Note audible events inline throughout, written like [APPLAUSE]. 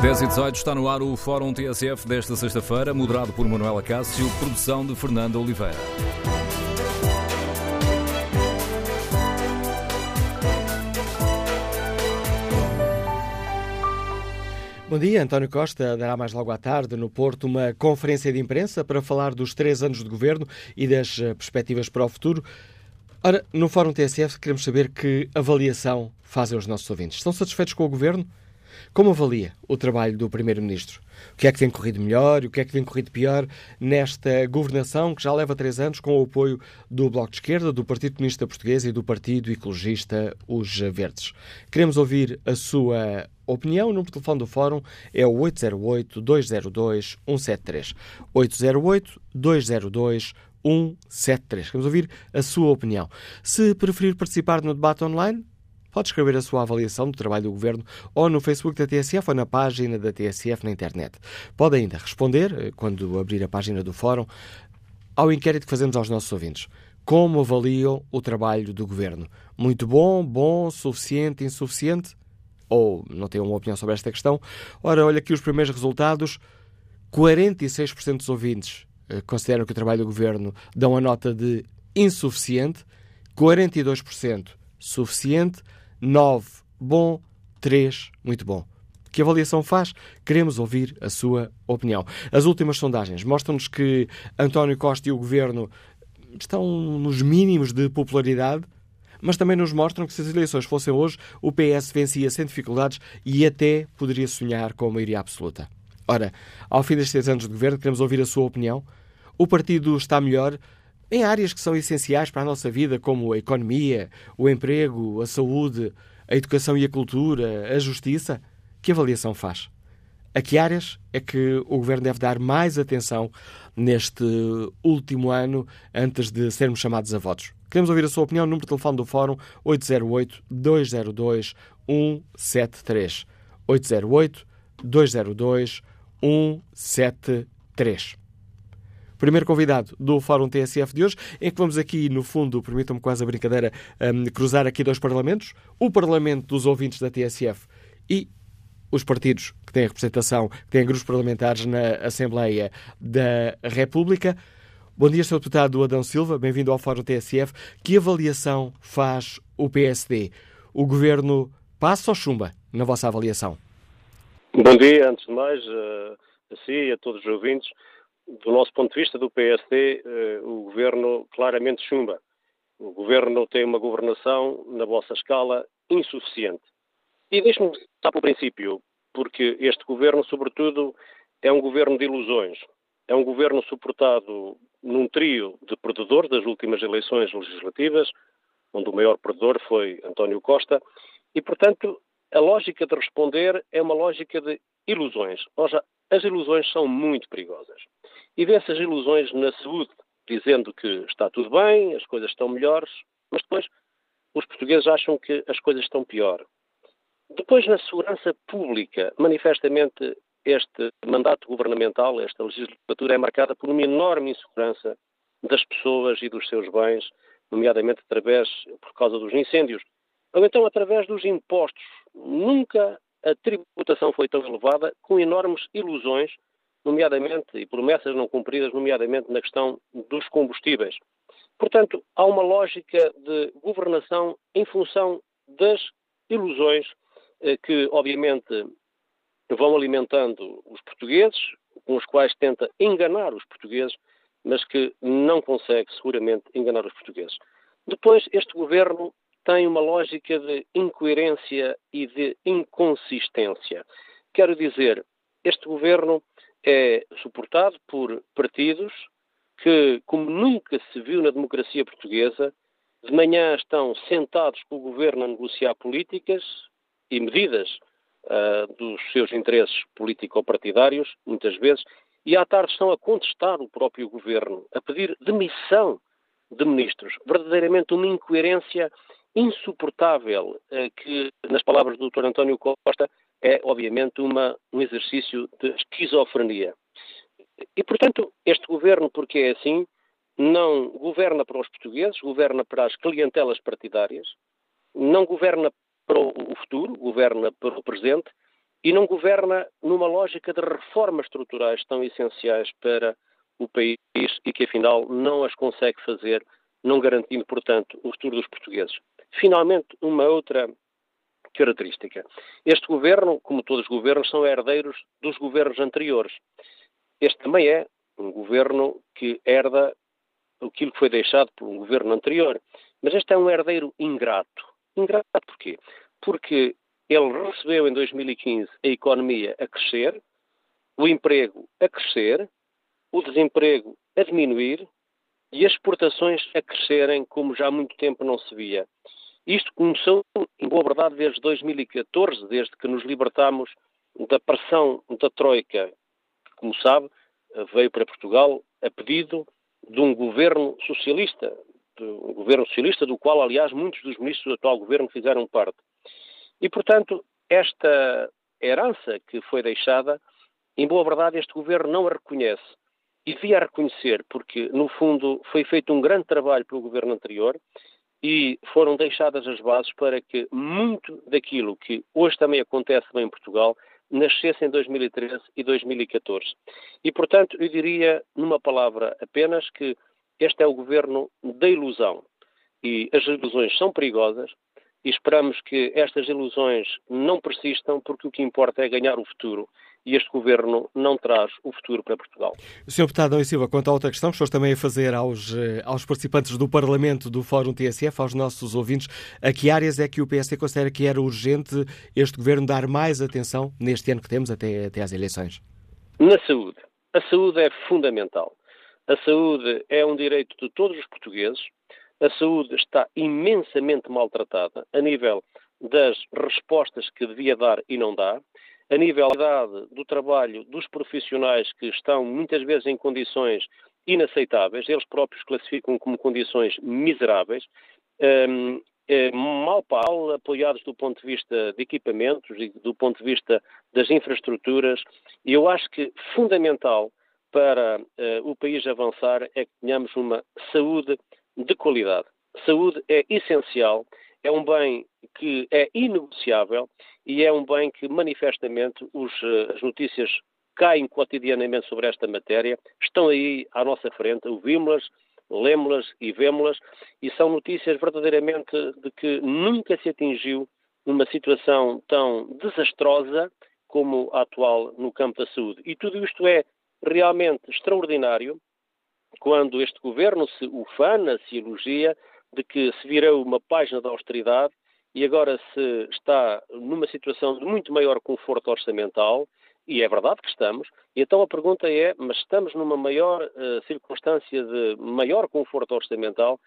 10 e 18 está no ar o Fórum TSF desta sexta-feira, moderado por Manuela Cássio, produção de Fernanda Oliveira. Bom dia, António Costa dará mais logo à tarde no Porto uma conferência de imprensa para falar dos três anos de governo e das eh, perspectivas para o futuro. Ora, no Fórum TSF queremos saber que avaliação fazem os nossos ouvintes. Estão satisfeitos com o governo? Como avalia o trabalho do Primeiro-Ministro? O que é que tem corrido melhor e o que é que tem corrido pior nesta governação que já leva três anos com o apoio do Bloco de Esquerda, do Partido Comunista Português e do Partido Ecologista Os Verdes? Queremos ouvir a sua opinião. O número de telefone do Fórum é o 808-202-173. 808-202-173. 173. Queremos ouvir a sua opinião. Se preferir participar no debate online, pode escrever a sua avaliação do trabalho do Governo ou no Facebook da TSF ou na página da TSF na internet. Pode ainda responder, eh, quando abrir a página do Fórum, ao inquérito que fazemos aos nossos ouvintes. Como avaliam o trabalho do Governo? Muito bom, bom, suficiente, insuficiente? Ou não têm uma opinião sobre esta questão? Ora, olha aqui os primeiros resultados. 46% dos ouvintes consideram que o trabalho do Governo dão a nota de insuficiente, 42% suficiente, 9 bom, 3 muito bom. Que avaliação faz? Queremos ouvir a sua opinião. As últimas sondagens mostram-nos que António Costa e o Governo estão nos mínimos de popularidade, mas também nos mostram que se as eleições fossem hoje, o PS vencia sem dificuldades e até poderia sonhar com a maioria absoluta. Ora, ao fim destes anos de governo, queremos ouvir a sua opinião. O partido está melhor em áreas que são essenciais para a nossa vida, como a economia, o emprego, a saúde, a educação e a cultura, a justiça? Que avaliação faz? A que áreas é que o Governo deve dar mais atenção neste último ano antes de sermos chamados a votos? Queremos ouvir a sua opinião. Número de telefone do Fórum 808-202-173. 808-202-173 primeiro convidado do Fórum TSF de hoje, em que vamos aqui, no fundo, permitam-me quase a brincadeira, um, cruzar aqui dois parlamentos: o Parlamento dos ouvintes da TSF e os partidos que têm representação, que têm grupos parlamentares na Assembleia da República. Bom dia, Sr. Deputado Adão Silva, bem-vindo ao Fórum TSF. Que avaliação faz o PSD? O Governo passa ou chumba, na vossa avaliação? Bom dia, antes de mais, a si e a todos os ouvintes do nosso ponto de vista, do PSD, eh, o governo claramente chumba. O governo tem uma governação, na vossa escala, insuficiente. E deixe-me começar pelo princípio, porque este governo, sobretudo, é um governo de ilusões. É um governo suportado num trio de perdedores das últimas eleições legislativas, onde o maior perdedor foi António Costa, e, portanto, a lógica de responder é uma lógica de ilusões. Seja, as ilusões são muito perigosas e dessas ilusões na saúde, dizendo que está tudo bem, as coisas estão melhores, mas depois os portugueses acham que as coisas estão pior. Depois, na segurança pública, manifestamente este mandato governamental, esta legislatura, é marcada por uma enorme insegurança das pessoas e dos seus bens, nomeadamente através, por causa dos incêndios, ou então através dos impostos. Nunca a tributação foi tão elevada, com enormes ilusões nomeadamente, e promessas não cumpridas, nomeadamente na questão dos combustíveis. Portanto, há uma lógica de governação em função das ilusões eh, que, obviamente, vão alimentando os portugueses, com os quais tenta enganar os portugueses, mas que não consegue seguramente enganar os portugueses. Depois, este governo tem uma lógica de incoerência e de inconsistência. Quero dizer, este governo é suportado por partidos que, como nunca se viu na democracia portuguesa, de manhã estão sentados com o governo a negociar políticas e medidas uh, dos seus interesses político-partidários, muitas vezes, e à tarde estão a contestar o próprio governo, a pedir demissão de ministros. Verdadeiramente uma incoerência insuportável uh, que, nas palavras do Dr. António Costa, é, obviamente, uma, um exercício de esquizofrenia. E, portanto, este governo, porque é assim, não governa para os portugueses, governa para as clientelas partidárias, não governa para o futuro, governa para o presente e não governa numa lógica de reformas estruturais tão essenciais para o país e que afinal não as consegue fazer, não garantindo, portanto, o futuro dos portugueses. Finalmente, uma outra característica. Este governo, como todos os governos, são herdeiros dos governos anteriores. Este também é um governo que herda aquilo que foi deixado por um governo anterior. Mas este é um herdeiro ingrato. Ingrato porquê? Porque ele recebeu em 2015 a economia a crescer, o emprego a crescer, o desemprego a diminuir e as exportações a crescerem como já há muito tempo não se via. Isto começou, em boa verdade, desde 2014, desde que nos libertámos da pressão da Troika, que, como sabe, veio para Portugal a pedido de um governo socialista, um governo socialista do qual, aliás, muitos dos ministros do atual governo fizeram parte. E, portanto, esta herança que foi deixada, em boa verdade, este governo não a reconhece. E devia reconhecer, porque, no fundo, foi feito um grande trabalho pelo governo anterior e foram deixadas as bases para que muito daquilo que hoje também acontece bem em Portugal nascesse em 2013 e 2014. E, portanto, eu diria, numa palavra apenas, que este é o governo da ilusão. E as ilusões são perigosas e esperamos que estas ilusões não persistam, porque o que importa é ganhar o futuro e este governo não traz o futuro para Portugal. Sr. Deputado Dão Silva, quanto a outra questão, estou também a fazer aos, eh, aos participantes do Parlamento do Fórum TSF, aos nossos ouvintes, a que áreas é que o PSD considera que era urgente este governo dar mais atenção neste ano que temos até, até às eleições? Na saúde. A saúde é fundamental. A saúde é um direito de todos os portugueses. A saúde está imensamente maltratada a nível das respostas que devia dar e não dá a nível do trabalho dos profissionais que estão muitas vezes em condições inaceitáveis, eles próprios classificam como condições miseráveis, um, mal para mal apoiados do ponto de vista de equipamentos e do ponto de vista das infraestruturas, e eu acho que fundamental para uh, o país avançar é que tenhamos uma saúde de qualidade. Saúde é essencial é um bem que é inegociável e é um bem que manifestamente os, eh, as notícias caem cotidianamente sobre esta matéria, estão aí à nossa frente, ouvimos-las, lemos-las e vemos-las, e são notícias verdadeiramente de que nunca se atingiu uma situação tão desastrosa como a atual no campo da saúde. E tudo isto é realmente extraordinário quando este governo se ufana, se elogia de que se virou uma página da austeridade e agora se está numa situação de muito maior conforto orçamental, e é verdade que estamos, e então a pergunta é, mas estamos numa maior uh, circunstância de maior conforto orçamental,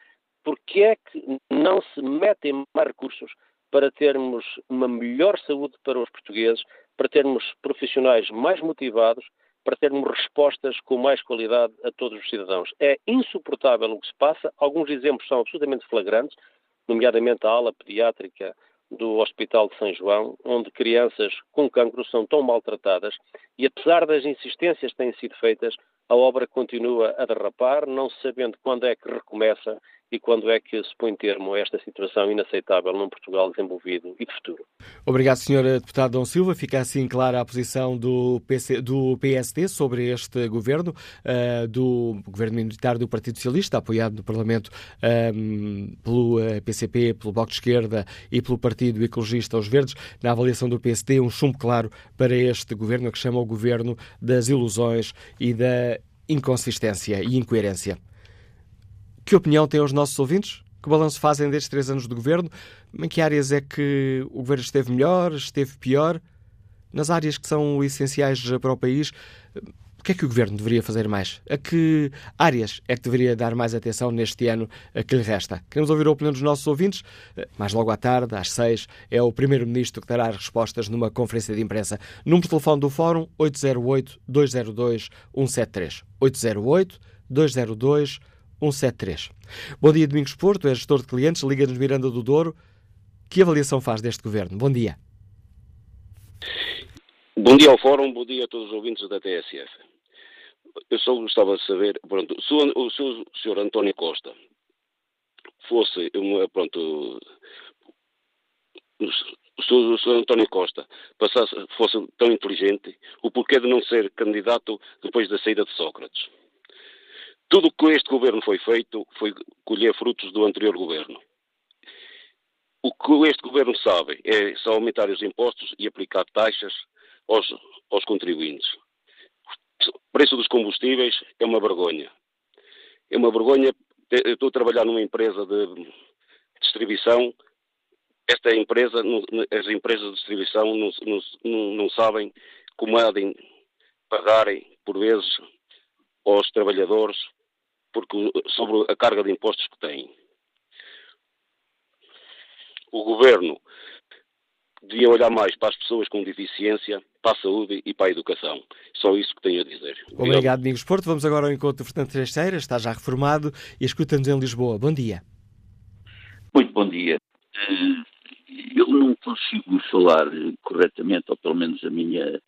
porque é que não se metem mais recursos para termos uma melhor saúde para os portugueses, para termos profissionais mais motivados, para termos respostas com mais qualidade a todos os cidadãos. É insuportável o que se passa, alguns exemplos são absolutamente flagrantes, nomeadamente a ala pediátrica do Hospital de São João, onde crianças com cancro são tão maltratadas e, apesar das insistências que têm sido feitas, a obra continua a derrapar, não sabendo quando é que recomeça e quando é que se põe termo a esta situação inaceitável num Portugal desenvolvido e de futuro. Obrigado, Sr. Deputado Dom Silva. Fica assim clara a posição do, PC, do PSD sobre este governo, uh, do governo militar do Partido Socialista, apoiado no Parlamento um, ehm, pelo PCP, eh, pelo Bloco de Esquerda e pelo Partido Ecologista Os Verdes. Na avaliação do PSD, um chumbo claro para este governo, que chama o governo das ilusões e da inconsistência e incoerência. Que opinião têm os nossos ouvintes? Que balanço fazem destes três anos de governo? Em que áreas é que o governo esteve melhor, esteve pior? Nas áreas que são essenciais para o país, o que é que o governo deveria fazer mais? A que áreas é que deveria dar mais atenção neste ano que lhe resta? Queremos ouvir a opinião dos nossos ouvintes. Mais logo à tarde, às seis, é o Primeiro-Ministro que dará as respostas numa conferência de imprensa. Número de telefone do Fórum 808-202-173. 808-202-173. 173. Bom dia, Domingos Porto, é gestor de clientes, Liga-nos Miranda do Douro. Que avaliação faz deste governo? Bom dia. Bom dia ao Fórum, bom dia a todos os ouvintes da TSF. Eu só gostava de saber, pronto, se o, se o Sr. António Costa fosse, pronto, se o Sr. António Costa passasse, fosse tão inteligente, o porquê de não ser candidato depois da saída de Sócrates. Tudo o que este governo foi feito foi colher frutos do anterior governo. O que este governo sabe é só aumentar os impostos e aplicar taxas aos, aos contribuintes. O preço dos combustíveis é uma vergonha. É uma vergonha. Eu estou a trabalhar numa empresa de distribuição esta empresa, as empresas de distribuição não, não, não sabem como há de pagarem, por vezes, aos trabalhadores porque, sobre a carga de impostos que têm. O governo devia olhar mais para as pessoas com deficiência, para a saúde e para a educação. Só isso que tenho a dizer. Obrigado, Obrigado Domingos Porto. Vamos agora ao encontro do Fernando Teixeira, está já reformado e escuta-nos em Lisboa. Bom dia. Muito bom dia. Eh, eu não consigo falar corretamente, ou pelo menos a minha.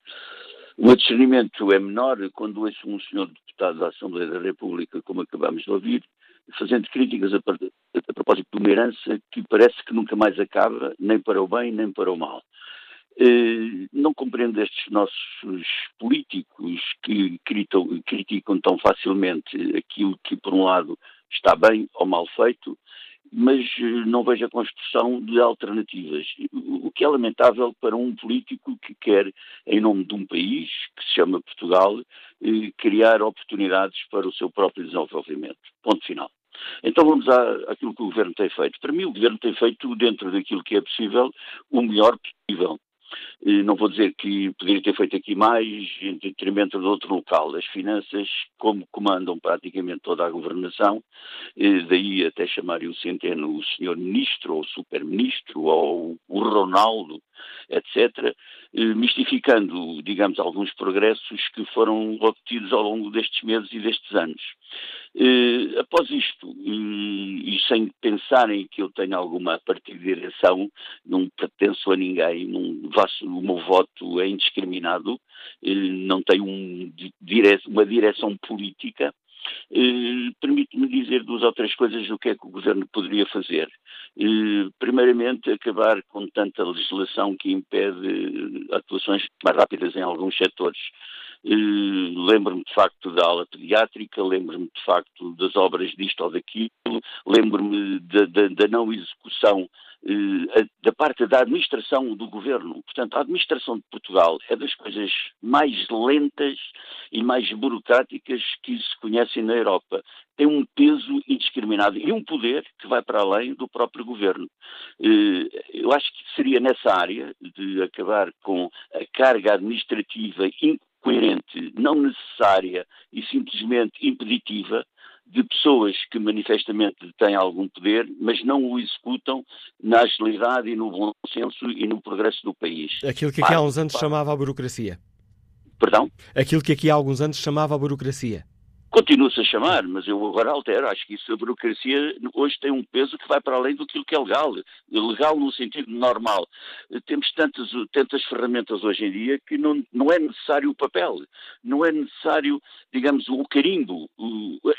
O meu discernimento é menor quando ouço um senhor deputado da Assembleia da República, como acabamos de ouvir, fazendo críticas a, a propósito de uma herança que parece que nunca mais acaba, nem para o bem, nem para o mal. Uh, não compreendo estes nossos políticos que criticam tão facilmente aquilo que, por um lado, está bem ou mal feito, mas eh, não vejo a construção de alternativas. O que é lamentável para um político que quer, em nome de um país, que se chama Portugal, eh, criar oportunidades para o seu próprio desenvolvimento. Ponto final. Então vamos àquilo que o Governo tem feito. Para mim, o Governo tem feito, dentro daquilo que é possível, o melhor possível. Não vou dizer que poderia ter feito aqui mais em detrimento de outro local. As finanças, como comandam praticamente toda a governação, daí até chamar o Centeno o senhor ministro, ou super-ministro, ou o Ronaldo, etc., mistificando, digamos, alguns progressos que foram obtidos ao longo destes meses e destes anos. Uh, após isto, uh, e sem pensarem que eu tenho alguma partidização, não pertenço a ninguém, não faço, o meu voto é indiscriminado, não tenho um, uma direção política, Permite-me dizer duas ou três coisas do que é que o Governo poderia fazer. Primeiramente, acabar com tanta legislação que impede atuações mais rápidas em alguns setores. Lembro-me de facto da aula pediátrica, lembro-me de facto das obras disto ou daquilo, lembro-me da, da, da não execução eh, da parte da administração do governo. Portanto, a administração de Portugal é das coisas mais lentas e mais burocráticas que se conhecem na Europa. Tem um peso indiscriminado e um poder que vai para além do próprio governo. Eh, eu acho que seria nessa área de acabar com a carga administrativa coerente, não necessária e simplesmente impeditiva de pessoas que manifestamente têm algum poder, mas não o executam na agilidade e no bom senso e no progresso do país. Aquilo que aqui há uns anos chamava a burocracia. Perdão? Aquilo que aqui há alguns anos chamava a burocracia. Continua-se a chamar, mas eu agora altero. Acho que isso, a burocracia hoje tem um peso que vai para além do que é legal. Legal no sentido normal. Temos tantas, tantas ferramentas hoje em dia que não, não é necessário o papel, não é necessário, digamos, o carimbo.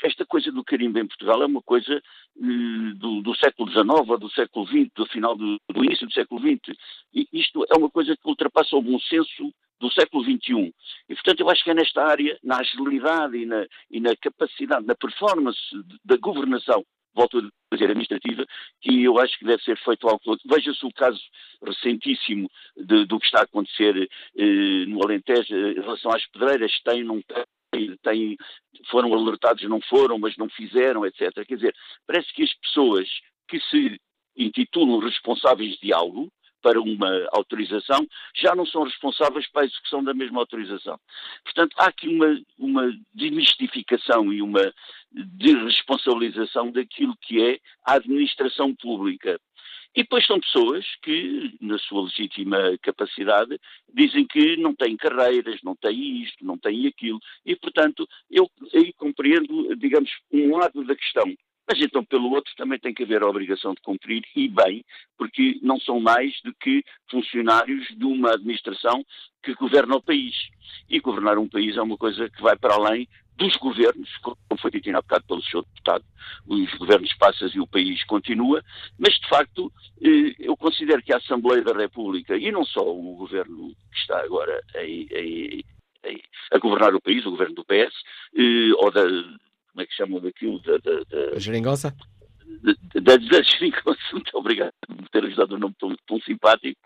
Esta coisa do carimbo em Portugal é uma coisa eh, do, do século XIX ou do século XX, do final do, do início do século XX. E isto é uma coisa que ultrapassa o bom senso do século XXI. E, portanto, eu acho que é nesta área, na agilidade e na, e na capacidade, na performance da governação, volto a dizer, administrativa, que eu acho que deve ser feito algo. Veja-se o caso recentíssimo de, do que está a acontecer eh, no Alentejo em relação às pedreiras, tem, não tem, tem, foram alertados, não foram, mas não fizeram, etc. Quer dizer, parece que as pessoas que se intitulam responsáveis de algo, para uma autorização, já não são responsáveis para a execução da mesma autorização. Portanto, há aqui uma, uma demistificação e uma desresponsabilização daquilo que é a administração pública. E depois são pessoas que, na sua legítima capacidade, dizem que não têm carreiras, não têm isto, não têm aquilo. E, portanto, eu aí compreendo, digamos, um lado da questão. Mas então, pelo outro, também tem que haver a obrigação de cumprir, e bem, porque não são mais do que funcionários de uma administração que governa o país. E governar um país é uma coisa que vai para além dos governos, como foi dito há bocado pelo Sr. Deputado, os governos passam e o país continua, mas de facto eh, eu considero que a Assembleia da República, e não só o governo que está agora a governar o país, o governo do PS, eh, ou da, como é que chamam daquilo? Da, da, da... Geringonça? da, da geringonça, [LAUGHS] muito obrigado por ter ajudado o nome tão, tão simpático,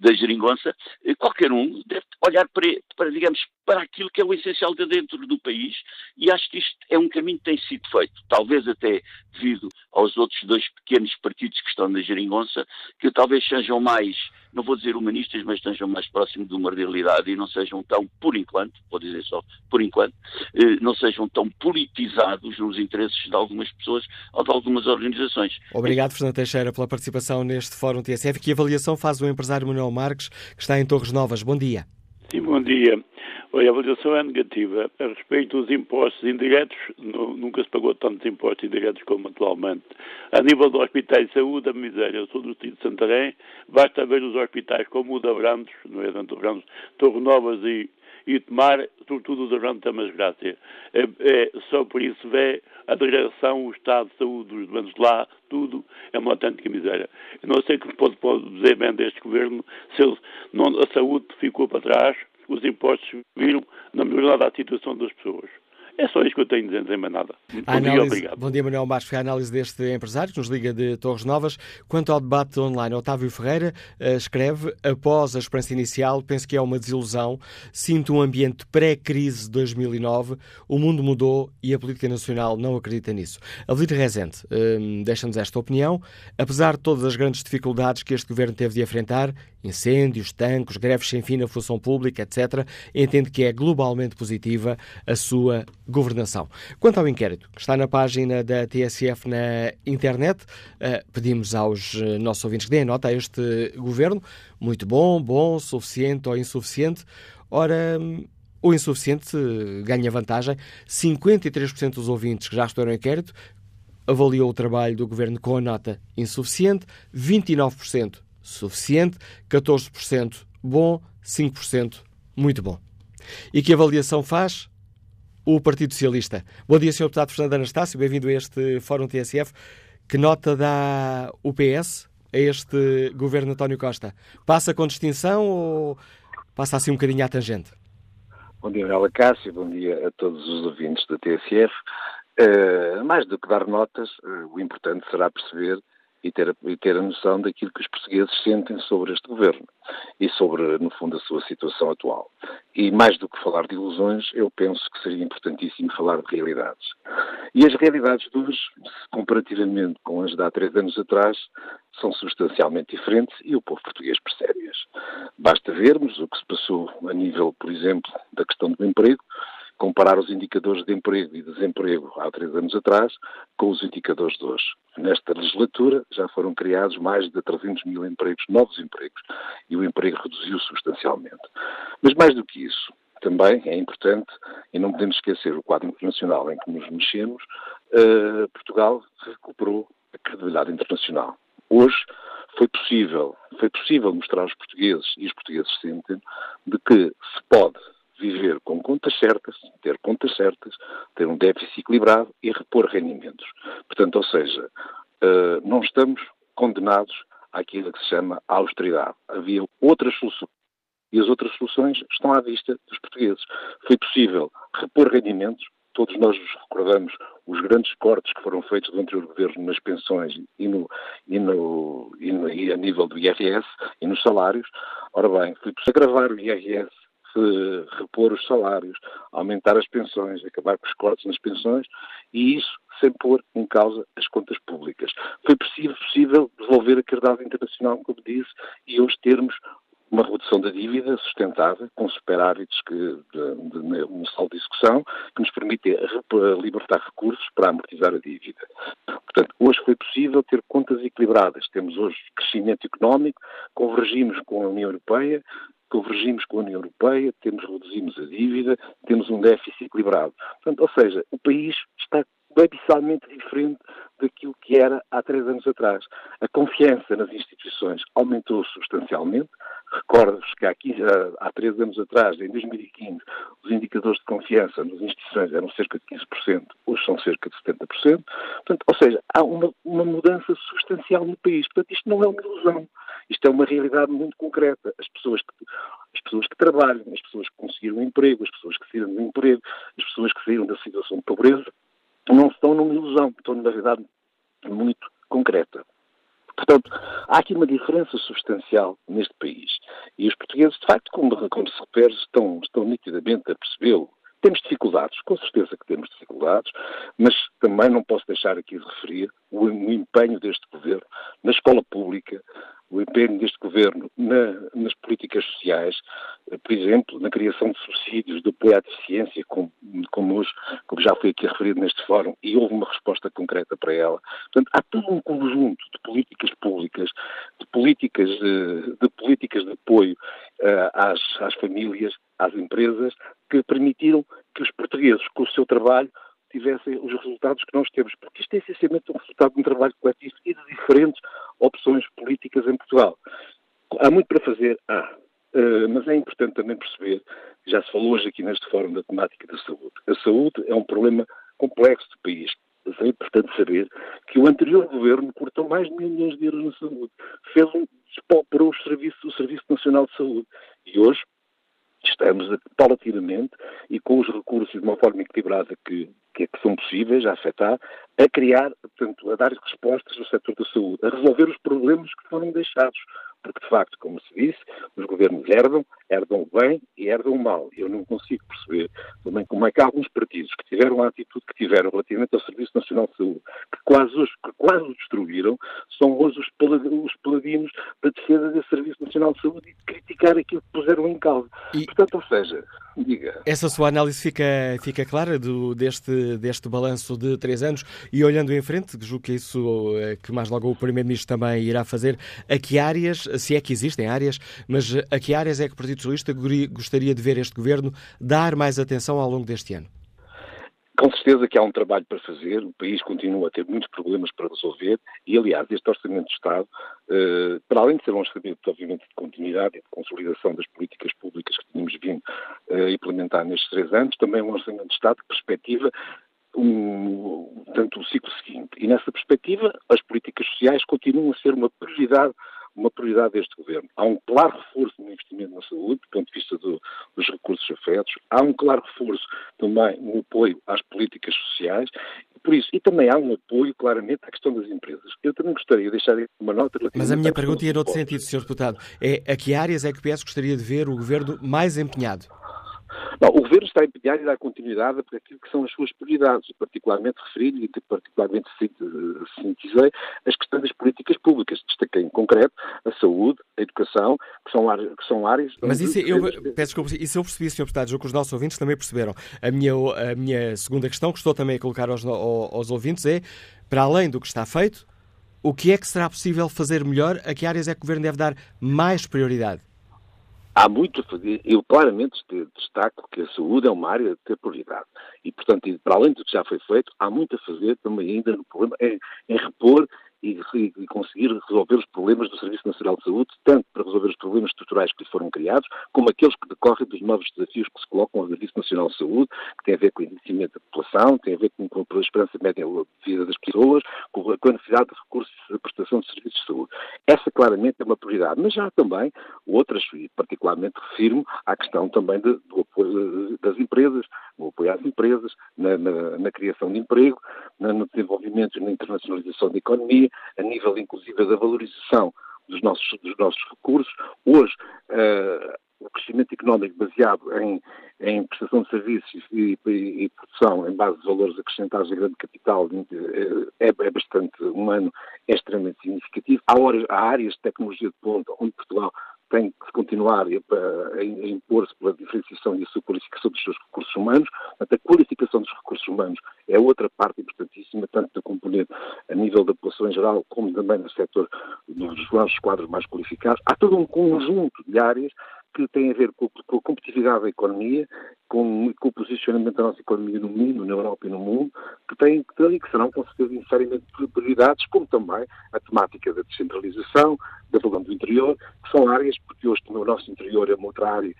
da geringonça, qualquer um deve olhar para, para, digamos, para aquilo que é o essencial de dentro do país. E acho que isto é um caminho que tem sido feito, talvez até devido aos outros dois pequenos partidos que estão na geringonça, que talvez sejam mais não vou dizer humanistas, mas estejam mais próximos de uma realidade e não sejam tão, por enquanto, vou dizer só por enquanto, eh, não sejam tão politizados nos interesses de algumas pessoas ou de algumas organizações. Obrigado, Fernando Teixeira, pela participação neste Fórum TSF. Que avaliação faz o empresário Manuel Marques, que está em Torres Novas? Bom dia. Sim, bom dia. A avaliação é negativa. A respeito dos impostos indiretos, nunca se pagou tantos impostos indiretos como atualmente. A nível dos hospitais de saúde, a miséria. Eu sou do Distrito de Santarém, basta ver os hospitais como o da Brandos, não é tanto Brandos, Torre Novas e, e Tomar, sobretudo o da Brandos uma desgraça. É, é, só por isso vê a direção, o estado de saúde dos doentes lá, tudo, é uma autêntica miséria. Eu não sei o que pode, pode dizer bem deste governo se ele, não, a saúde ficou para trás, os impostos viram na melhoria da situação das pessoas. É só isso que eu tenho a dizer, mais nada. Bom análise, dia, obrigado. Bom dia, Manuel Bastos. Foi a análise deste empresário que nos liga de Torres Novas. Quanto ao debate online, Otávio Ferreira uh, escreve, após a esperança inicial, penso que é uma desilusão. Sinto um ambiente pré-crise de 2009. O mundo mudou e a política nacional não acredita nisso. Avelino Rezende uh, deixa-nos esta opinião. Apesar de todas as grandes dificuldades que este governo teve de enfrentar, incêndios, tanques, greves sem fim na função pública, etc., entende que é globalmente positiva a sua governação. Quanto ao inquérito, que está na página da TSF na internet, eh, pedimos aos eh, nossos ouvintes que deem nota a este governo. Muito bom, bom, suficiente ou insuficiente. Ora, o insuficiente ganha vantagem. 53% dos ouvintes que já estão no inquérito avaliou o trabalho do governo com a nota insuficiente, 29% suficiente, 14% bom, 5% muito bom. E que avaliação faz o Partido Socialista? Bom dia, Sr. Deputado Fernando Anastácio, bem-vindo a este Fórum TSF. Que nota dá o PS a este governo António Costa? Passa com distinção ou passa assim um bocadinho à tangente? Bom dia, Manuela Cássio, bom dia a todos os ouvintes da TSF. Uh, mais do que dar notas, uh, o importante será perceber e ter, e ter a noção daquilo que os portugueses sentem sobre este governo e sobre, no fundo, a sua situação atual. E mais do que falar de ilusões, eu penso que seria importantíssimo falar de realidades. E as realidades de hoje, comparativamente com as de há três anos atrás, são substancialmente diferentes e o povo português percebe-as. Basta vermos o que se passou a nível, por exemplo, da questão do emprego, comparar os indicadores de emprego e desemprego há três anos atrás com os indicadores de hoje. Nesta legislatura já foram criados mais de 300 mil empregos, novos empregos, e o emprego reduziu substancialmente. Mas mais do que isso, também é importante, e não podemos esquecer o quadro internacional em que nos mexemos, uh, Portugal recuperou a credibilidade internacional. Hoje foi possível, foi possível mostrar aos portugueses, e os portugueses sentem, de que se pode viver com contas certas, ter contas certas, ter um déficit equilibrado e repor rendimentos. Portanto, ou seja, uh, não estamos condenados àquilo que se chama austeridade. Havia outras soluções. E as outras soluções estão à vista dos portugueses. Foi possível repor rendimentos, todos nós nos recordamos os grandes cortes que foram feitos do anterior governo nas pensões e, no, e, no, e, no, e a nível do IRS e nos salários. Ora bem, foi possível agravar o IRS repor os salários, aumentar as pensões, acabar com os cortes nas pensões e isso sem pôr em causa as contas públicas. Foi possível devolver a caridade internacional, como disse, e hoje termos uma redução da dívida sustentável, com superávites que, de, de, de saldo de execução, que nos permite libertar recursos para amortizar a dívida. Portanto, hoje foi possível ter contas equilibradas. Temos hoje crescimento económico, convergimos com a União Europeia, convergimos com a União Europeia, temos, reduzimos a dívida, temos um déficit equilibrado. Portanto, ou seja, o país está abissalmente diferente daquilo que era há três anos atrás. A confiança nas instituições aumentou substancialmente. Recordo-vos que há, 15, há três anos atrás, em 2015, os indicadores de confiança nas instituições eram cerca de 15%, hoje são cerca de 70%. Portanto, ou seja, há uma, uma mudança substancial no país. Portanto, isto não é uma ilusão. Isto é uma realidade muito concreta. As pessoas que, as pessoas que trabalham, as pessoas que conseguiram emprego, as pessoas que saíram do emprego, as pessoas que saíram da situação de pobreza, não estão numa ilusão, estão numa realidade muito concreta. Portanto, há aqui uma diferença substancial neste país. E os portugueses, de facto, como, como se refere, estão, estão nitidamente a percebê-lo. Temos dificuldades, com certeza que temos dificuldades, mas também não posso deixar aqui de referir o, o empenho deste governo na escola pública, o empenho deste governo na, nas políticas sociais, por exemplo, na criação de subsídios de apoio à deficiência, como, como, hoje, como já foi aqui referido neste fórum, e houve uma resposta concreta para ela. Portanto, há todo um conjunto de políticas públicas, de políticas de, de políticas de apoio uh, às, às famílias, às empresas, que permitiram que os portugueses, com o seu trabalho, tivessem os resultados que nós temos, porque isto é essencialmente um resultado de um trabalho coletivo e de diferentes opções políticas em Portugal. Há muito para fazer, há. Uh, mas é importante também perceber, já se falou hoje aqui neste fórum da temática da saúde. A saúde é um problema complexo do país. Mas é importante saber que o anterior governo cortou mais de mil milhões de euros na saúde. Fez um, despauperou o serviço, o Serviço Nacional de Saúde. E hoje estamos paulatinamente e com os recursos de uma forma equilibrada que, que, que, são possíveis a afetar, a criar, portanto, a dar respostas no setor da saúde, a resolver os problemas que foram deixados porque de facto, como se disse, os governos herdam, herdam bem e herdam mal. Eu não consigo perceber também como é que alguns partidos que tiveram a atitude que tiveram relativamente ao Serviço Nacional de Saúde, que quase, hoje, que quase o destruíram, são hoje os paladinos da defesa desse Serviço Nacional de Saúde e de criticar aquilo que puseram em causa. E... Portanto, ou seja, diga. Essa sua análise fica, fica clara do, deste, deste balanço de três anos e olhando em frente, julgo que isso eh, que mais logo o Primeiro-Ministro também irá fazer, a que áreas se é que existem áreas, mas a que áreas é que o Partido Socialista gostaria de ver este governo dar mais atenção ao longo deste ano? Com certeza que há um trabalho para fazer, o país continua a ter muitos problemas para resolver e, aliás, este Orçamento de Estado, eh, para além de ser um orçamento, obviamente, de continuidade e de consolidação das políticas públicas que tínhamos vindo a eh, implementar nestes três anos, também é um Orçamento de Estado que perspectiva um, tanto o ciclo seguinte. E nessa perspectiva, as políticas sociais continuam a ser uma prioridade uma prioridade deste governo. Há um claro reforço no investimento na saúde, do ponto de vista do, dos recursos afetos, há um claro reforço também no apoio às políticas sociais, por isso, e também há um apoio claramente à questão das empresas. Eu também gostaria de deixar uma nota. Mas a minha pergunta ia noutro sentido, Sr. Deputado. É a que áreas é que o PS gostaria de ver o governo mais empenhado? Não, o Governo está empenhado em dar continuidade para aquilo que são as suas prioridades, particularmente referido e particularmente sintetizei as questões das políticas públicas. Destaquei em concreto a saúde, a educação, que são áreas... Que são áreas Mas isso, eu, peço desculpa, isso eu percebi, Sr. Deputado, julgo que os nossos ouvintes também perceberam. A minha, a minha segunda questão, que estou também a colocar aos, aos ouvintes, é, para além do que está feito, o que é que será possível fazer melhor? A que áreas é que o Governo deve dar mais prioridade? Há muito a fazer. Eu claramente destaco que a saúde é uma área de ter prioridade. E, portanto, para além do que já foi feito, há muito a fazer também ainda no problema, em, em repor e, e, conseguir resolver os problemas do Serviço Nacional de Saúde, tanto para resolver os problemas estruturais que lhe foram criados, como aqueles que decorrem dos novos desafios que se colocam ao Serviço Nacional de Saúde, que têm a ver com o envelhecimento da população, têm a ver com, com a esperança média de vida das pessoas, com a necessidade de recursos de prestação de serviços de saúde. Essa claramente é uma prioridade, mas há também outras, e particularmente refiro à questão também de, do apoio das empresas, no apoio às empresas, na, na, na criação de emprego, no desenvolvimento e na internacionalização da economia, a nível inclusive da valorização dos nossos, dos nossos recursos. Hoje, uh, o crescimento económico baseado em, em prestação de serviços e, e, e, produção em base de valores acrescentados em grande capital eh, é, é bastante humano, é extremamente significativo. Há, horas, há áreas de tecnologia de ponta onde Portugal tem que continuar a, impor-se pela diferenciação e a sua qualificação dos seus recursos humanos. Portanto, a qualificação dos recursos humanos é outra parte importantíssima, tanto da componente a nível da população em geral, como também no setor dos nossos quadros mais qualificados. Há todo um conjunto de áreas que têm a ver com, com a competitividade da economia, com, com, o posicionamento da nossa economia no mundo, na Europa e no mundo, que têm que e que serão com certeza necessariamente prioridades, como também a temática da descentralização, da região do interior, que são áreas, porque hoje o nosso interior é uma outra área,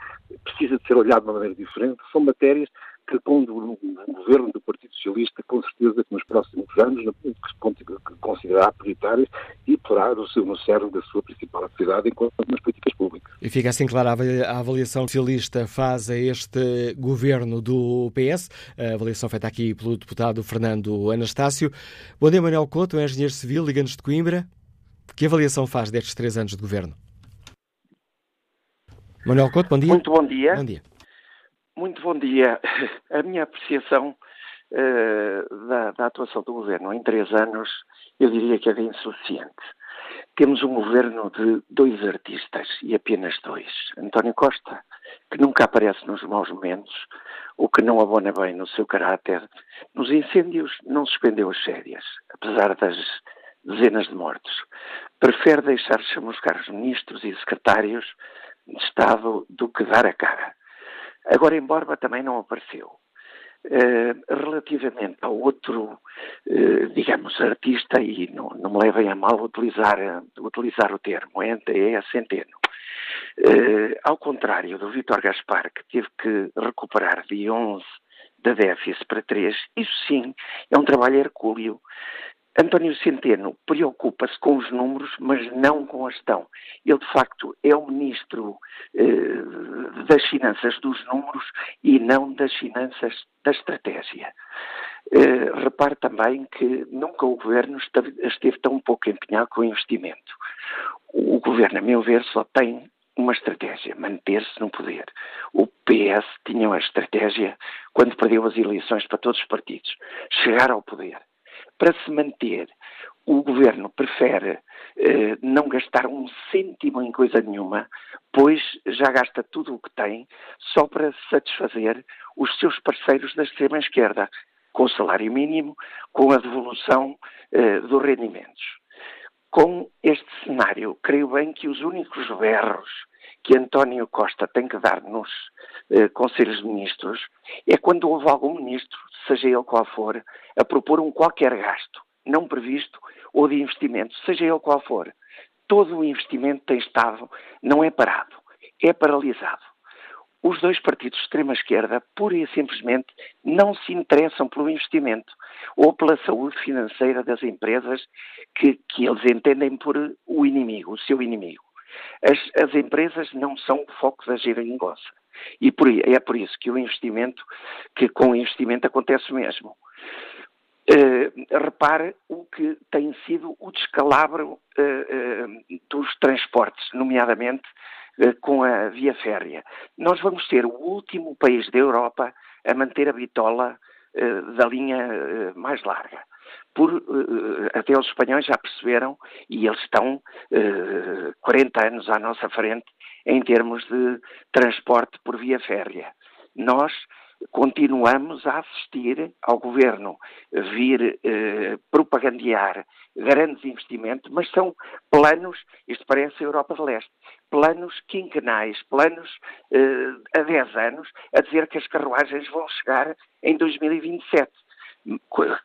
precisa de ser olhado de uma maneira diferente, são matérias que pondo o governo do Partido Socialista, com certeza que nos próximos anos, que considerar prioritárias e porá no, seu, no cerne da sua principal atividade enquanto nas políticas públicas. E fica assim clara a avaliação socialista faz a este governo do PS, a avaliação feita aqui pelo deputado Fernando Anastácio. Bom dia, Manuel Couto, é engenheiro civil, Liga-nos de Coimbra. Que avaliação faz destes três anos de governo? Manuel Couto, bom dia. Muito bom dia. Bom dia. Muito bom dia. [LAUGHS] A minha apreciação uh, da, da, atuação do governo em três anos, eu diria que é insuficiente. Temos um governo de dois artistas e apenas dois. António Costa, que nunca aparece nos maus momentos, o que não abona bem no seu caráter. Nos incêndios não suspendeu as férias, apesar das dezenas de mortos. Prefere deixar chamuscar os ministros e secretários de Estado do que dar a cara. Agora, em Borba também não apareceu. Uh, relativamente ao outro, uh, digamos, artista, e não, não me levem a mal utilizar, uh, utilizar o termo, é, é Centeno. ao contrário do Vítor Gaspar, que teve que recuperar de 11 da déficit para 3, isso sim é um trabalho hercúleo António Centeno preocupa-se com os números, mas não com a gestão. Ele, de facto, é o ministro eh, das finanças dos números e não das finanças da estratégia. Eh, repare também que nunca o governo esteve, tão pouco empenhado com o investimento. O governo, a meu ver, só tem uma estratégia, manter-se no poder. O PS tinha uma estratégia quando perdeu as eleições para todos os partidos, chegar ao poder para se manter, o governo prefere eh, não gastar um cêntimo em coisa nenhuma, pois já gasta tudo o que tem só para satisfazer os seus parceiros da extrema-esquerda, com o salário mínimo, com a devolução eh, dos rendimentos. Com este cenário, creio bem que os únicos berros que António Costa tem que dar nos eh, Conselhos de Ministros é quando houve algum ministro, seja ele qual for, a propor um qualquer gasto não previsto ou de investimento, seja ele qual for. Todo o investimento tem estado, não é parado, é paralisado. Os dois partidos de extrema-esquerda, pura e simplesmente, não se interessam pelo investimento ou pela saúde financeira das empresas que, que eles entendem por o inimigo, o seu inimigo. As, as empresas não são o foco da negócio. E por, é por isso que o investimento, que com o investimento acontece o mesmo. Uh, repare o que tem sido o descalabro uh, uh, dos transportes, nomeadamente com a via férrea. Nós vamos ser o último país da Europa a manter a bitola da linha mais larga por, até os espanhóis já perceberam e eles estão uh, 40 anos à nossa frente em termos de transporte por via férrea. Nós continuamos a assistir ao governo vir eh, propagandear grandes investimentos, mas são planos, isto parece a Europa de Leste, planos quinquenais, planos eh, a 10 anos, a dizer que as carruagens vão chegar em 2027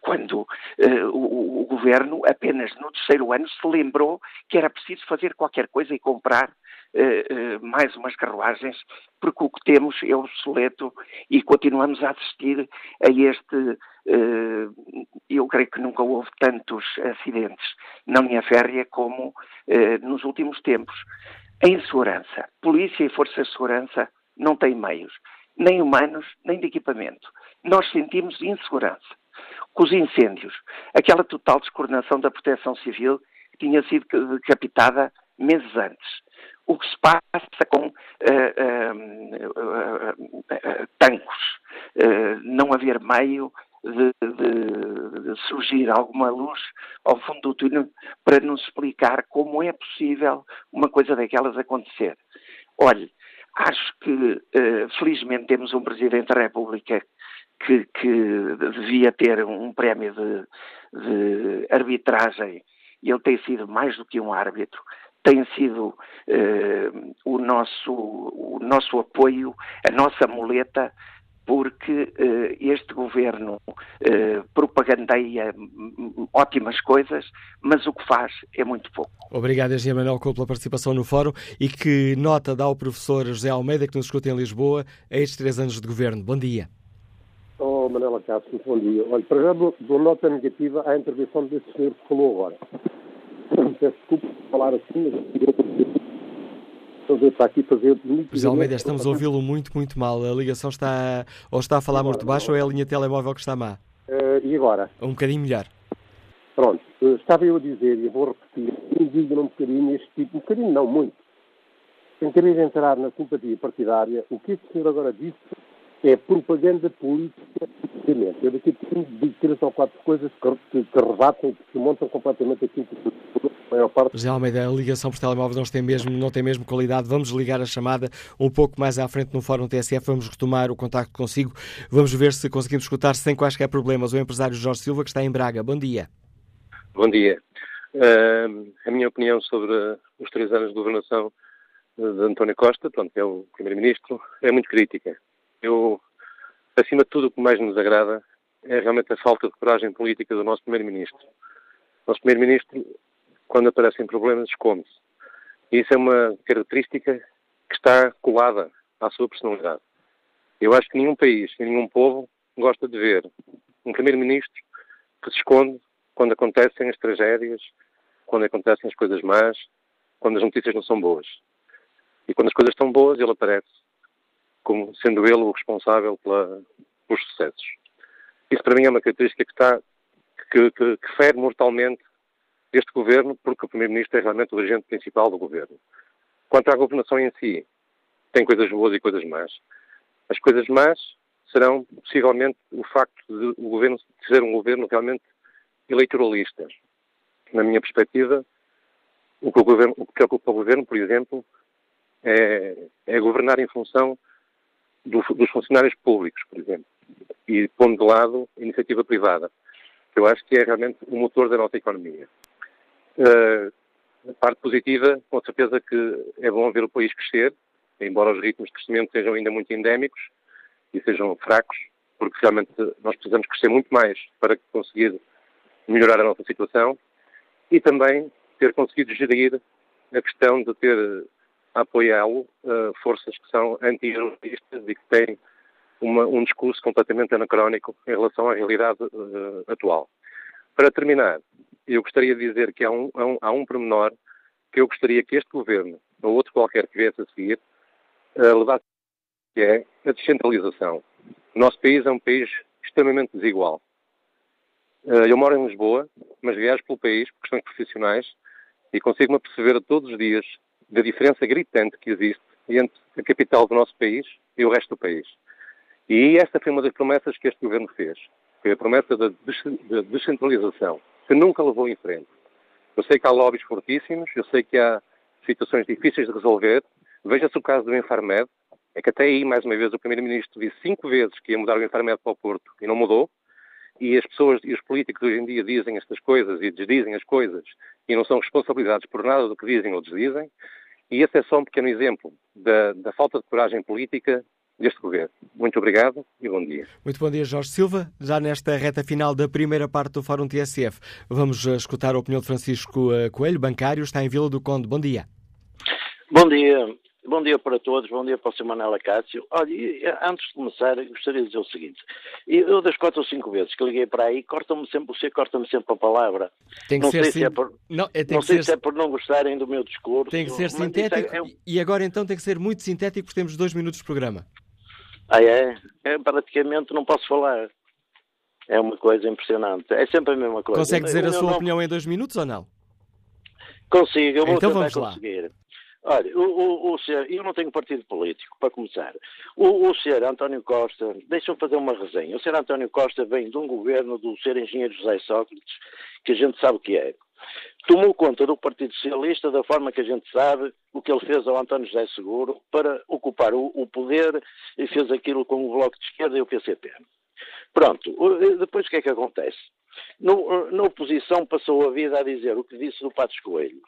quando uh, o, o, governo, apenas no terceiro ano, se lembrou que era preciso fazer qualquer coisa e comprar uh, uh, mais umas carruagens, porque o que temos é obsoleto e continuamos a assistir a este. eu creio que nunca houve tantos acidentes na linha férrea como nos últimos tempos. A insegurança. Polícia e forças de segurança não têm meios, nem humanos, nem de equipamento. Nós sentimos insegurança com os incêndios. Aquela total descoordenação da proteção civil que tinha sido decapitada meses antes. O que se passa com uh, uh, uh, tancos, não haver meio de, de, de, surgir alguma luz ao fundo do túnel para nos explicar como é possível uma coisa daquelas acontecer. Olhe, acho que felizmente temos um Presidente da República que, que devia ter um prémio de, de arbitragem, ele tem sido mais do que um árbitro, tem sido eh, o, nosso, o nosso apoio, a nossa muleta porque eh, este governo eh, propagandeia ótimas coisas, mas o que faz é muito pouco. Obrigado, Engenheiro Manuel pela participação no fórum e que nota dá o professor José Almeida, que nos escuta em Lisboa, a estes três anos de governo. Bom dia. Manela Castro, muito bom dia. Olha, para já dou, dou nota negativa à intervenção desse senhor que falou agora. [COUGHS] Peço desculpa por falar assim, mas está aqui fazer José Almeida, estamos a ouvi-lo muito, muito mal. A ligação está ou está a falar agora, muito baixo ou é a linha telemóvel que está má. Uh, e agora? Um bocadinho melhor. Pronto, uh, estava eu a dizer, e vou repetir, indigna um bocadinho este tipo, um bocadinho não, muito, sem querer entrar na simpatia partidária, o que este senhor agora disse é propaganda política Eu daqui a pouquinho digo três ou quatro coisas que, que, que rebatem, que se montam completamente aquilo que a maior parte. José Almeida, a ligação por telemóveis não tem, mesmo, não tem mesmo qualidade. Vamos ligar a chamada um pouco mais à frente no Fórum TSF. Vamos retomar o contacto consigo. Vamos ver se conseguimos escutar sem quaisquer problemas o empresário Jorge Silva, que está em Braga. Bom dia. Bom dia. Uh, a minha opinião sobre os três anos de governação de António Costa, pronto, é o Primeiro-Ministro, é muito crítica. Eu, acima de tudo, o que mais nos agrada é realmente a falta de coragem política do nosso Primeiro-Ministro. O nosso Primeiro-Ministro, quando aparecem problemas, esconde-se. E isso é uma característica que está colada à sua personalidade. Eu acho que nenhum país nenhum povo gosta de ver um Primeiro-Ministro que se esconde quando acontecem as tragédias, quando acontecem as coisas más, quando as notícias não são boas. E quando as coisas estão boas, ele aparece como sendo ele o responsável pela, pelos sucessos. Isso para mim é uma característica que está que, que, que fere mortalmente este governo, porque o Primeiro-Ministro é realmente o agente principal do governo. Quanto à governação em si, tem coisas boas e coisas más. As coisas más serão possivelmente o facto de o governo ser um governo realmente eleitoralista. Na minha perspectiva, o que, o governo, o que preocupa o governo, por exemplo, é, é governar em função do, dos funcionários públicos, por exemplo, e pondo de lado a iniciativa privada, que eu acho que é realmente o motor da nossa economia. Uh, a parte positiva, com certeza que é bom ver o país crescer, embora os ritmos de crescimento sejam ainda muito endémicos e sejam fracos, porque realmente nós precisamos crescer muito mais para conseguir melhorar a nossa situação e também ter conseguido gerir a questão de ter apoiá-lo uh, forças que são anti-europeístas e que têm uma, um discurso completamente anacrónico em relação à realidade uh, atual. Para terminar, eu gostaria de dizer que há um, há um, há um pormenor que eu gostaria que este governo, ou outro qualquer que viesse a seguir, uh, levasse, que é a descentralização. O nosso país é um país extremamente desigual. Uh, eu moro em Lisboa, mas viajo pelo país por questões profissionais e consigo-me perceber todos os dias da diferença gritante que existe entre a capital do nosso país e o resto do país. E esta foi uma das promessas que este governo fez. Foi a promessa da descentralização, que nunca levou em frente. Eu sei que há lobbies fortíssimos, eu sei que há situações difíceis de resolver. Veja-se o caso do Infarmed, é que até aí, mais uma vez, o Primeiro-Ministro disse cinco vezes que ia mudar o Infarmed para o Porto e não mudou. E as pessoas e os políticos hoje em dia dizem estas coisas e desdizem as coisas e não são responsabilizados por nada do que dizem ou desdizem. E esse é só um pequeno exemplo da, da falta de coragem política deste governo. Muito obrigado e bom dia. Muito bom dia, Jorge Silva. Já nesta reta final da primeira parte do Fórum TSF, vamos eh, escutar a opinião de Francisco eh, Coelho, bancário, está em Vila do Conde. Bom dia. Bom dia. Bom dia para todos, bom dia para o Sr. Manuel Acácio. Olha, antes de começar, gostaria de dizer o seguinte: eu das quatro ou cinco vezes que liguei para aí, cortam-me sempre, você corta-me sempre a palavra. Tem que não ser sei sim... se é por, não, é, não sei ser... se é por não gostarem do meu discurso. Tem que ser sintético é, é... e agora então tem que ser muito sintético porque temos dois minutos de programa. Ah, é? é? Praticamente não posso falar. É uma coisa impressionante. É sempre a mesma coisa. Consegue dizer a sua não... opinião em dois minutos ou não? Consigo, eu vou então tentar vamos conseguir. Olha, o, o, o senhor, eu não tenho partido político, para começar. O, o senhor António Costa, deixa-me fazer uma resenha. O senhor António Costa vem de um governo do ser engenheiro José Sócrates, que a gente sabe o que é. Tomou conta do Partido Socialista da forma que a gente sabe o que ele fez ao António José Seguro para ocupar o, o poder e fez aquilo com o Bloco de Esquerda e o PCP. Pronto, depois o que é que acontece? No, na oposição passou a vida a dizer o que disse do Patos Coelho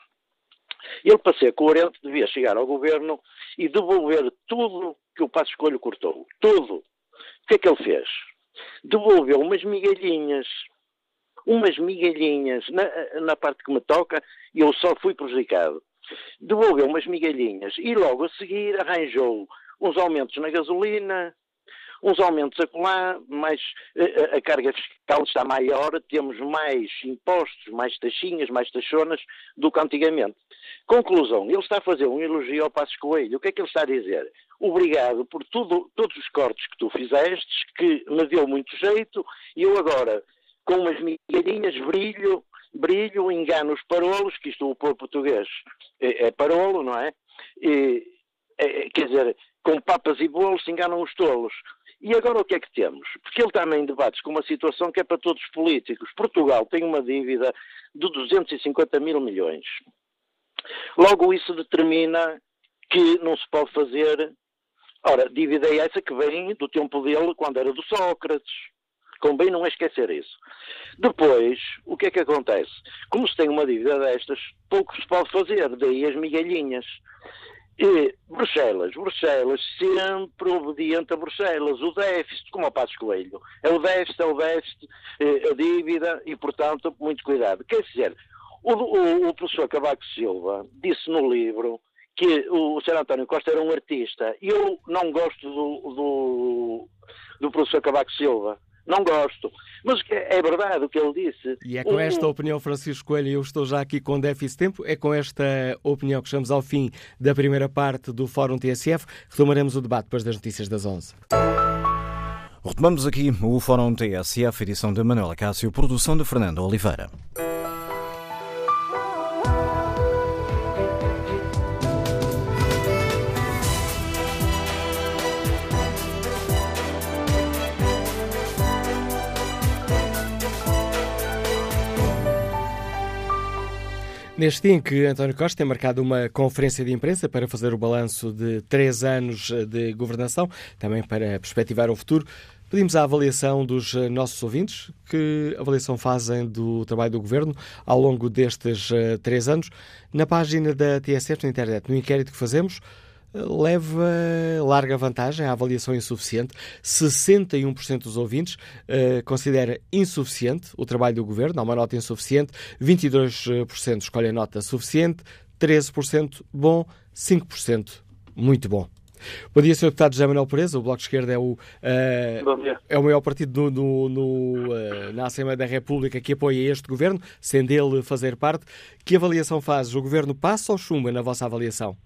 Ele, para ser coerente, devia chegar ao governo e devolver tudo que o Passo Escolho cortou. Tudo. O que é que ele fez? Devolveu umas migalhinhas. Umas migalhinhas. Na, na parte que me toca, eu só fui prejudicado. Devolveu umas migalhinhas e logo a seguir arranjou uns aumentos na gasolina, uns aumentos acolá, mas a, a, carga fiscal está maior, temos mais impostos, mais taxinhas, mais taxonas do que antigamente. Conclusão, ele está a fazer um elogio ao Passos Coelho. O que é que ele está a dizer? Obrigado por tudo, todos os cortes que tu fizeste, que me deu muito jeito, e eu agora, com umas migalhinhas, brilho, brilho, engano os parolos, que isto o povo português é, é parolo, não é? E, é? Quer dizer, com papas e bolos se enganam os tolos. E agora o que é que temos? Porque ele também debates com uma situação que é para todos os políticos. Portugal tem uma dívida de 250 mil milhões. Logo, isso determina que não se pode fazer. Ora, dívida é essa que vem do tempo dele, quando era do Sócrates. Convém não esquecer isso. Depois, o que é que acontece? Como se tem uma dívida destas, pouco se pode fazer, daí as migalhinhas. E Bruxelas, Bruxelas, sempre obediente a Bruxelas, o déficit, como a Passos Coelho, é o déficit, é o déficit, é a dívida e, portanto, muito cuidado. Quer dizer, o, o, o professor Cavaco Silva disse no livro que o Sr. António Costa era um artista. Eu não gosto do, do, do professor Cavaco Silva. Não gosto. Mas é verdade o que ele disse. E é com esta opinião, Francisco Coelho, eu estou já aqui com déficit de tempo, é com esta opinião que chegamos ao fim da primeira parte do Fórum TSF. Retomaremos o debate depois das notícias das 11. Retomamos aqui o Fórum TSF, edição de Manuela Cássio, produção de Fernando Oliveira. Neste dia em que António Costa tem marcado uma conferência de imprensa para fazer o balanço de três anos de governação, também para perspectivar o futuro, pedimos a avaliação dos nossos ouvintes. Que avaliação fazem do trabalho do governo ao longo destes uh, três anos? Na página da TSF na internet, no inquérito que fazemos, leva larga vantagem à avaliação insuficiente. 61% dos ouvintes uh, considera insuficiente o trabalho do governo, há uma nota insuficiente, 22% escolhem nota suficiente, 13% bom, 5% muito bom. Bom dia, Sr. Deputado José Manuel Pereza. O Bloco de Esquerda é o, uh, é o maior partido no, no, no, uh, na Assembleia da República que apoia este governo, sendo ele fazer parte. Que avaliação faz? O governo passa ou chumba na vossa avaliação?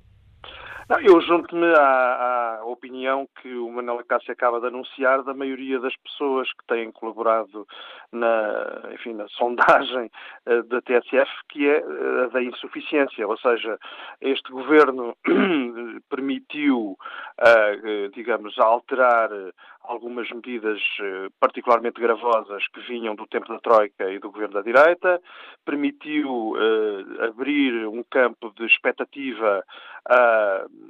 Não, eu junto-me à, à, opinião que o Manuel Cássio acaba de anunciar da maioria das pessoas que têm colaborado na, enfim, na sondagem uh, da TSF, que é a uh, da insuficiência, ou seja, este governo [CLEARS THROAT] permitiu, uh, digamos, alterar algumas medidas particularmente gravosas que vinham do tempo da Troika e do governo da direita, permitiu abrir um campo de expectativa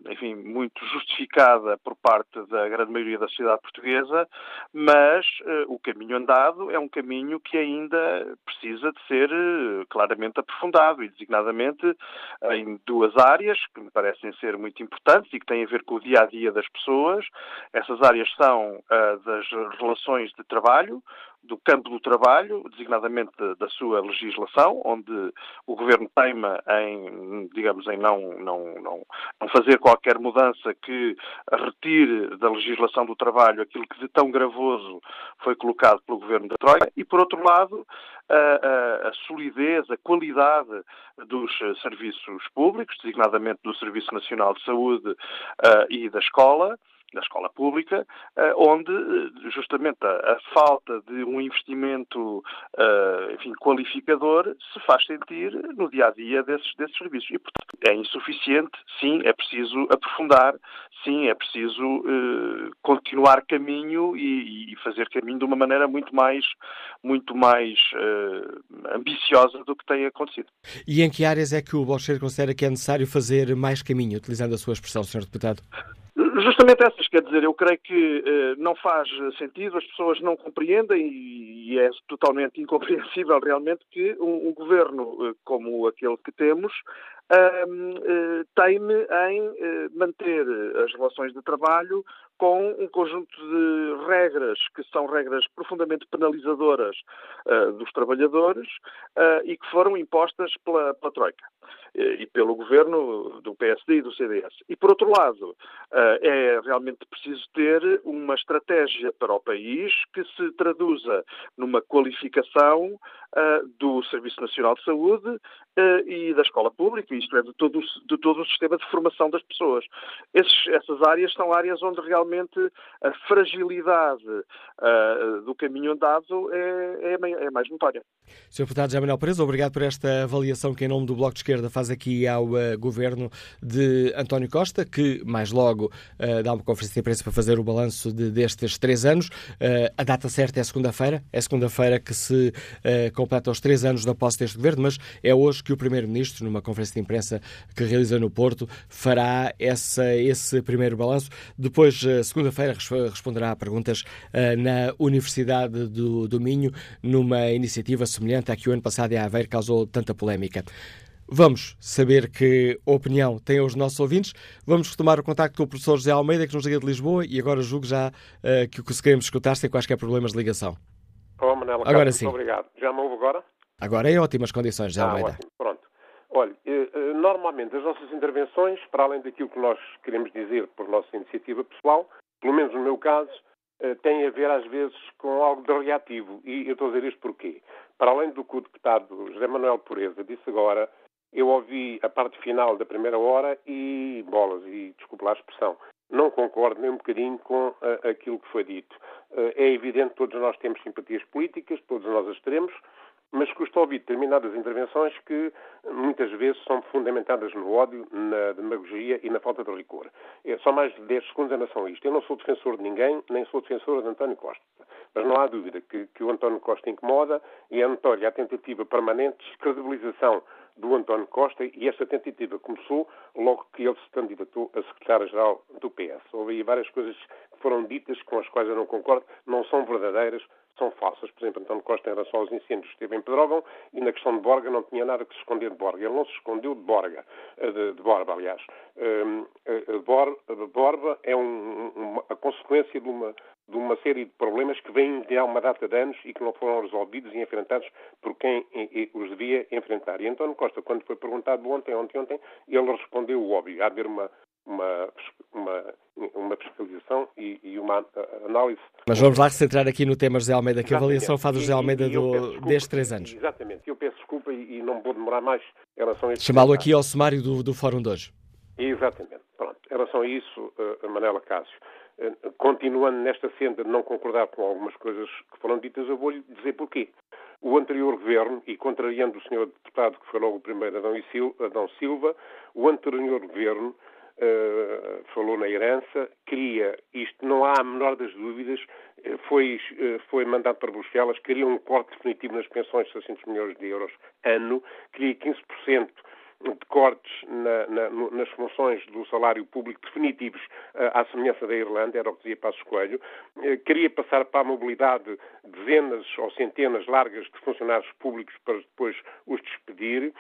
enfim, muito justificada por parte da grande maioria da sociedade portuguesa, mas uh, o caminho andado é um caminho que ainda precisa de ser claramente aprofundado e designadamente em duas áreas que me parecem ser muito importantes e que têm a ver com o dia a dia das pessoas. Essas áreas são das relações de trabalho, do campo do trabalho, designadamente da sua legislação, onde o governo teima em, digamos, em não, não, não, não fazer qualquer mudança que retire da legislação do trabalho aquilo que de tão gravoso foi colocado pelo governo da Troika, e por outro lado, a, a, a solidez, a qualidade dos serviços públicos, designadamente do Serviço Nacional de Saúde uh, e da escola, na escola pública, eh, onde eh, justamente a, a falta de um investimento uh, enfim, qualificador se faz sentir no dia a dia desses, desses serviços. E, portanto, é insuficiente, sim, é preciso aprofundar, sim, é preciso continuar caminho e, e, fazer caminho de uma maneira muito mais, muito mais ambiciosa do que tem acontecido. E em que áreas é que o Bolcheiro considera que é necessário fazer mais caminho, utilizando a sua expressão, Sr. Deputado? Justamente essas, quer dizer, eu creio que eh, não faz sentido, as pessoas não compreendem e, e é totalmente incompreensível realmente que um, um governo eh, como aquele que temos uh, teime em manter as relações de trabalho com um conjunto de regras que são regras profundamente penalizadoras uh, dos trabalhadores uh, e que foram impostas pela, pela Troika e pelo governo do PSD e do CDS. E, por outro lado, é realmente preciso ter uma estratégia para o país que se traduza numa qualificação do Serviço Nacional de Saúde e da escola pública, isto é, de todo, de todo o sistema de formação das pessoas. Esses, essas áreas são áreas onde realmente a fragilidade uh, do caminho andado é, é, é, mais notória. Sr. Deputado José Manuel Pereira, obrigado por esta avaliação que, em nome do Bloco de Esquerda, faz aqui ao uh, Governo de António Costa, que mais logo uh, dá uma conferência de imprensa para fazer o balanço de, destes três anos. a data certa é segunda-feira, é segunda-feira que se completa os três anos da posse deste Governo, mas é hoje que o Primeiro-Ministro, numa conferência de imprensa que realiza no Porto, fará essa, esse primeiro balanço. Depois, segunda-feira, responderá a perguntas uh, na Universidade do, do Minho, numa iniciativa semelhante à que o ano passado em Aveiro causou tanta polémica. Vamos saber que opinião têm os nossos ouvintes. Vamos retomar o contacto com o professor José Almeida, que nos liga de Lisboa, e agora julgo já uh, que o que queremos escutar sem quaisquer problemas de ligação. Oh, Manela, agora Carlos, sim. Muito obrigado. Já me ouve agora? Agora é em ótimas condições, já ah, Almeida. Ótimo. Olha, eh, eh, normalmente as nossas intervenções, para além daquilo que nós queremos dizer por nossa iniciativa pessoal, pelo menos no meu caso, eh, têm a ver às vezes com algo de reativo. E eu estou a dizer isto porquê? Para além do que o deputado José Manuel Pureza disse agora, eu ouvi a parte final da primeira hora e bolas, e desculpe lá a expressão, não concordo nem um bocadinho com aquilo que foi dito. É evidente que todos nós temos simpatias políticas, todos nós as teremos, mas custa ouvir determinadas intervenções que muitas vezes são fundamentadas no ódio, na demagogia e na falta de rigor. É, só mais de 10 segundos em relação a isto. Eu não sou defensor de ninguém, nem sou defensor de António Costa. Mas não há dúvida que, que o António Costa incomoda e é notória a tentativa permanente de descredibilização do António Costa e essa tentativa começou logo que ele se candidatou a secretário-geral do PS. Houve aí várias coisas que foram ditas com as quais eu não concordo, não são verdadeiras, são falsas. Por exemplo, António Costa, em relação aos incêndios, esteve em Pedrógão e na questão de Borga não tinha nada que se esconder de Borga. Ele não se escondeu de Borga, eh, de, de Borba, aliás. Um, eh, Bor, Borba é um, uma, a consequência de uma, de uma série de problemas que vêm de há uma data de anos e que não foram resolvidos e enfrentados por quem os devia enfrentar. E António Costa, quando foi perguntado ontem, ontem, ontem, ele respondeu o óbvio. Há de haver uma, uma, uma, uma fiscalização e, e, uma análise. Mas vamos lá centrar aqui no tema José Almeida. Que avaliação faz o José Almeida e, e do, desculpa, destes três anos? Exatamente. Eu peço desculpa e, não vou demorar mais em relação a isso. Chamá-lo aqui ao sumário do, do Fórum de hoje. Exatamente. Pronto. Em relação a isso, uh, Manela Cássio, uh, continuando nesta senda de não concordar com algumas coisas que foram ditas, eu vou-lhe dizer porquê. O anterior governo, e contrariando o senhor deputado que foi logo o primeiro, Adão Silva, o anterior governo Uh, falou na herança, queria, isto não há a menor das dúvidas, uh, foi, uh, foi mandado para Bruxelas, queria um corte definitivo nas pensões de 600 milhões de euros ano, queria 15% de cortes na, na, nas funções do salário público definitivos à semelhança da Irlanda, era o que dizia Passos Coelho, queria passar para a mobilidade dezenas ou centenas largas de funcionários públicos para depois os despedir,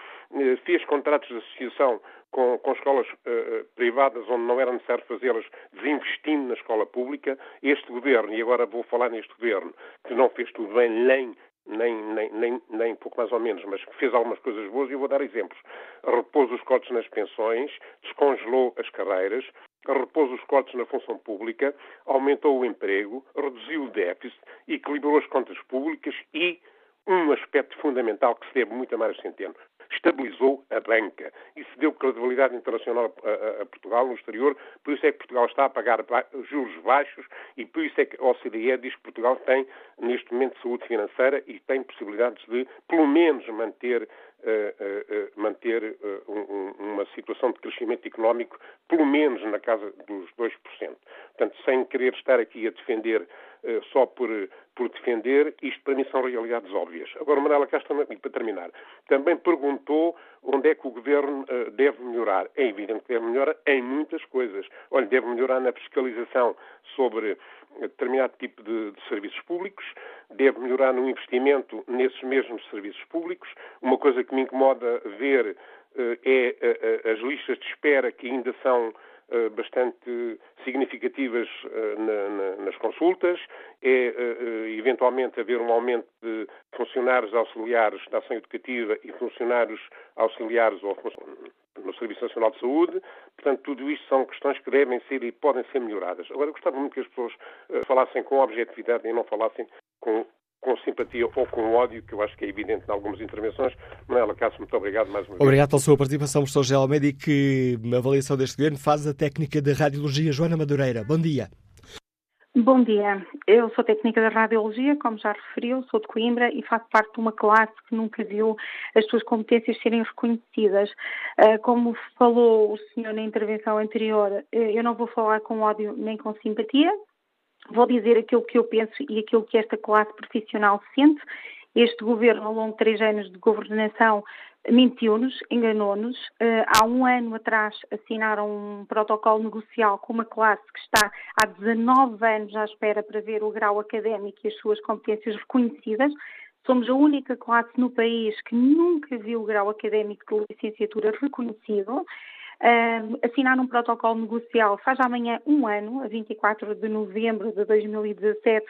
fez contratos de associação com, com escolas uh, privadas onde não era necessário fazê-las, desinvestindo na escola pública. Este governo, e agora vou falar neste governo, que não fez tudo bem, nem nem, nem, nem, nem pouco mais ou menos, mas fez algumas coisas boas e eu vou dar exemplos. Repôs os cortes nas pensões, descongelou as carreiras, repôs os cortes na função pública, aumentou o emprego, reduziu o déficit, equilibrou as contas públicas e um aspecto fundamental que se deve muito a Mário Centeno, estabilizou a banca. Isso deu credibilidade internacional a, a, a, Portugal no exterior, por isso é que Portugal está a pagar juros baixos e por isso é que a OCDE diz que Portugal tem, neste momento, saúde financeira e tem possibilidades de, pelo menos, manter manter uh, um, uma situação de crescimento económico, pelo menos na casa dos 2%. Portanto, sem querer estar aqui a defender só por, por defender, isto para mim são realidades óbvias. Agora, Manuela Castro, para terminar, também perguntou onde é que o Governo deve melhorar. É evidente que deve melhorar em muitas coisas. Olha, deve melhorar na fiscalização sobre determinado tipo de, de, serviços públicos, deve melhorar no investimento nesses mesmos serviços públicos. Uma coisa que me incomoda ver é as listas de espera que ainda são bastante significativas na, na, nas consultas, é eventualmente haver um aumento de funcionários auxiliares da ação educativa e funcionários auxiliares ou no Serviço Nacional de Saúde. Portanto, tudo isto são questões que devem ser e podem ser melhoradas. Agora, gostava muito que as pessoas uh, falassem com objetividade e não falassem com, com simpatia ou com ódio, que eu acho que é evidente em algumas intervenções. Manuela Cássio, muito obrigado mais uma vez. Obrigado pela sua participação, professor Almeida, e que avaliação deste governo faz a técnica de radiologia Joana Madureira. Bom dia. Bom dia, eu sou técnica da radiologia, como já referiu, sou de Coimbra e faço parte de uma classe que nunca viu as suas competências serem reconhecidas. Ah, como falou o senhor na intervenção anterior, eh, eu não vou falar com ódio nem com simpatia, vou dizer aquilo que eu penso e aquilo que esta classe profissional sente. Este governo, ao longo de três anos de governação, mentiu-nos, enganou-nos. Uh, há um ano atrás assinaram um protocolo negocial com uma classe que está há 19 anos à espera para ver o grau académico e as suas competências reconhecidas. Somos a única classe no país que nunca viu o grau académico de licenciatura reconhecido assinaram um protocolo negocial faz amanhã um ano, a 24 de novembro de 2017,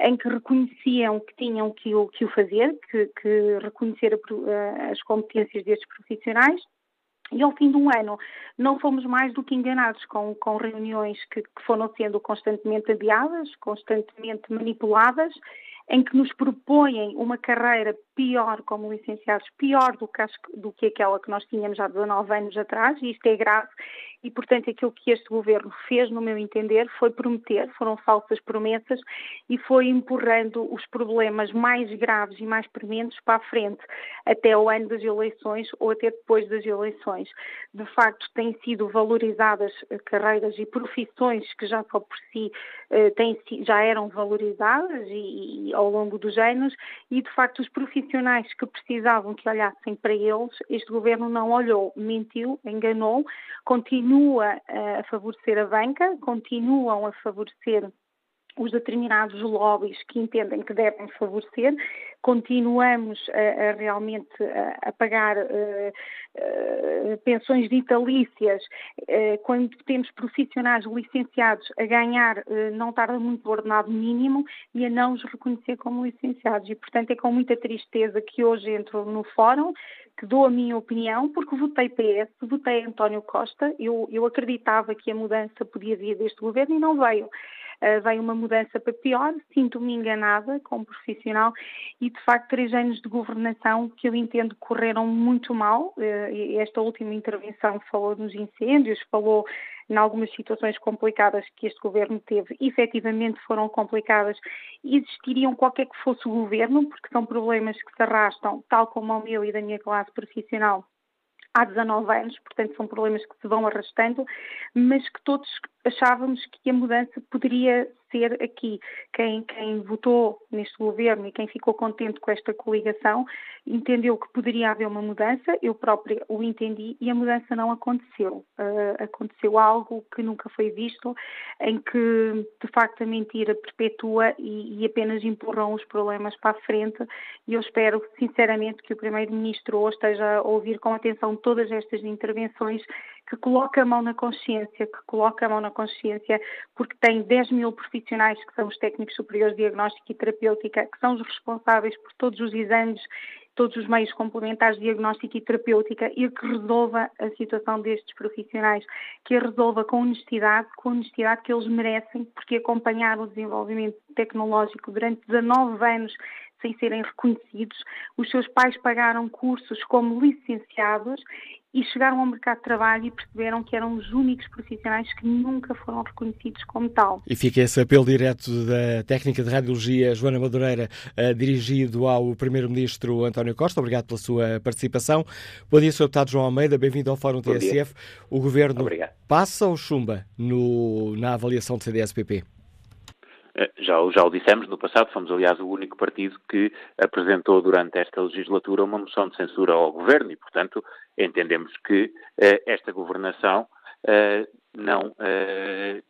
em que reconheciam que tinham que o, que o fazer, que, que reconhecer a, uh, as competências destes profissionais. E ao fim de um ano não fomos mais do que enganados com, com reuniões que, que foram sendo constantemente adiadas, constantemente manipuladas em que nos propõem uma carreira pior como licenciados, pior do que, do que aquela que nós tínhamos há 19 anos atrás, e isto é grave, e portanto aquilo que este governo fez, no meu entender, foi prometer, foram falsas promessas, e foi empurrando os problemas mais graves e mais prementes para a frente, até o ano das eleições ou até depois das eleições. De facto, têm sido valorizadas eh, carreiras e profissões que já só por si eh, têm, já eram valorizadas e, e ao longo dos anos e, de facto, os profissionais que precisavam que olhassem para eles, este governo não olhou, mentiu, enganou, continua a favorecer a banca, continuam a favorecer os determinados lobbies que entendem que devem favorecer, continuamos a, a realmente a, a pagar uh, uh, pensões vitalícias uh, quando temos profissionais licenciados a ganhar não tarda muito o ordenado mínimo e a não os reconhecer como licenciados. E, portanto, é com muita tristeza que hoje entro no fórum, que dou a minha opinião, porque votei PS, votei António Costa, eu, eu acreditava que a mudança podia vir deste governo e não veio. Uh, veio uma mudança para pior, sinto-me enganada como profissional e de facto três anos de governação que eu entendo correram muito mal. Uh, esta última intervenção falou nos incêndios, falou em algumas situações complicadas que este governo teve, efetivamente foram complicadas, existiriam qualquer que fosse o governo, porque são problemas que se arrastam, tal como o meu e da minha classe profissional, há 19 anos, portanto são problemas que se vão arrastando, mas que todos achávamos que a mudança poderia ser aqui. Quem, quem votou neste governo e quem ficou contente com esta coligação entendeu que poderia haver uma mudança, eu própria o entendi e a mudança não aconteceu. Uh, aconteceu algo que nunca foi visto, em que de facto a mentira perpetua e, e apenas empurram os problemas para a frente e eu espero sinceramente que o Primeiro-Ministro hoje esteja a ouvir com atenção todas estas intervenções que coloca a mão na consciência, que coloca a mão na consciência, porque tem 10 mil profissionais que são os técnicos superiores de diagnóstico e terapêutica, que são os responsáveis por todos os exames, todos os meios complementares de diagnóstico e terapêutica e que resolva a situação destes profissionais, que a resolva com honestidade, com honestidade que eles merecem, porque acompanharam o desenvolvimento tecnológico durante 19 anos sem serem reconhecidos. Os seus pais pagaram cursos como licenciados e chegaram ao mercado de trabalho e perceberam que eram os únicos profissionais que nunca foram reconhecidos como tal. E fica esse apelo direto da técnica de radiologia Joana Madureira, uh, dirigido ao Primeiro-Ministro António Costa. Obrigado pela sua participação. Bom dia, Sr. Deputado João Almeida, bem-vindo ao Fórum Bom TSF. Dia. O Governo Obrigado. passa ou chumba no, na avaliação do CDSPP? Eh, já, já o dissemos no passado, fomos aliás o único partido que apresentou durante esta legislatura uma moção de censura ao governo e, portanto, entendemos que eh, esta governação eh, não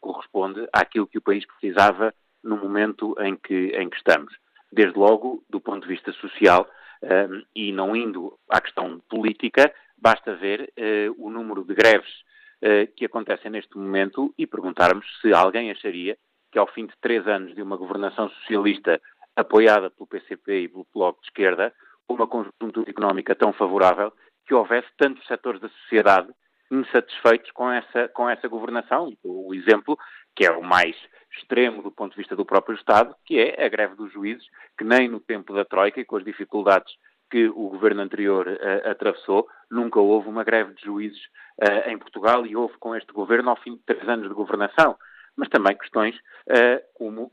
corresponde àquilo que o país precisava no momento em que, em que estamos. Desde logo, do ponto de vista social, e não indo à questão política, basta ver o número de greves que acontecem neste momento e perguntarmos se alguém acharia que ao fim de três anos de uma governação socialista apoiada pelo PCP e pelo Bloco de Esquerda, uma conjuntura económica tão favorável, que houvesse tantos setores da sociedade insatisfeitos com essa, com essa governação. O exemplo, que é o mais extremo do ponto de vista do próprio Estado, que é a greve dos juízes, que nem no tempo da Troika e com as dificuldades que o governo anterior uh, atravessou, nunca houve uma greve de juízes uh, em Portugal e houve com este governo ao fim de três anos de governação. Mas também questões uh, como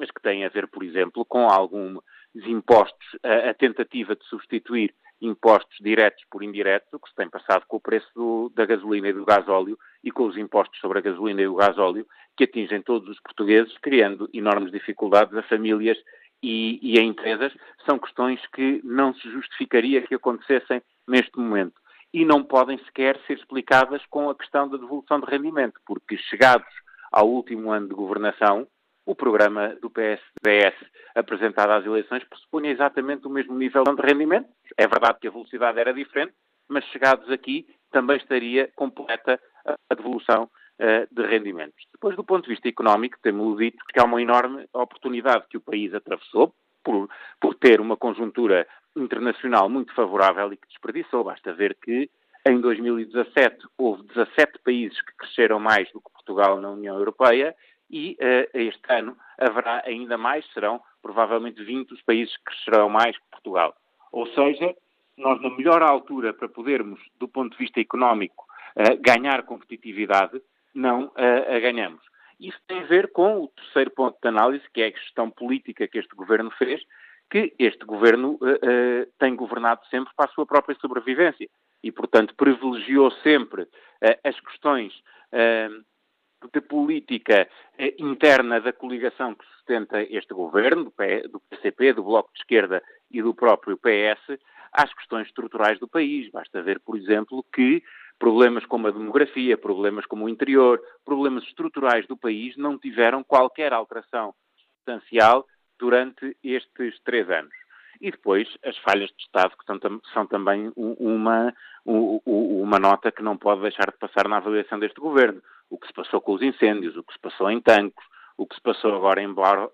as que têm a ver, por exemplo, com alguns impostos, a tentativa de substituir impostos diretos por indiretos, o que se tem passado com o preço do, da gasolina e do gasóleo e com os impostos sobre a gasolina e o gasóleo, que atingem todos os portugueses, criando enormes dificuldades a famílias e, e a empresas, são questões que não se justificaria que acontecessem neste momento. E não podem sequer ser explicadas com a questão da devolução de rendimento, porque chegados ao último ano de governação, o programa do PSDS apresentado às eleições pressupunha exatamente o mesmo nível de rendimento. É verdade que a velocidade era diferente, mas chegados aqui também estaria completa a devolução uh, de rendimentos. Depois, do ponto de vista económico, temos dito que há uma enorme oportunidade que o país atravessou por, por ter uma conjuntura internacional muito favorável e que desperdiçou. Basta ver que em 2017 houve 17 países que cresceram mais do que Portugal na União Europeia e uh, este ano haverá ainda mais, serão provavelmente 20 os países que crescerão mais que Portugal. Ou seja, nós na melhor altura para podermos, do ponto de vista económico, uh, ganhar competitividade, não uh, a ganhamos. Isso tem a ver com o terceiro ponto de análise, que é a gestão política que este governo fez, que este governo tem governado sempre para a sua própria sobrevivência e, portanto, privilegiou sempre as questões de política eh, interna da coligação que sustenta este governo, do PCP, do Bloco de Esquerda e do próprio PS, às questões estruturais do país. Basta ver, por exemplo, que problemas como a demografia, problemas como o interior, problemas estruturais do país não tiveram qualquer alteração substancial durante estes três anos. E depois as falhas de Estado, que são, são também uma, uma nota que não pode deixar de passar na avaliação deste governo o que se passou com os incêndios, o que se passou em Tancos, o que se passou agora em, Bor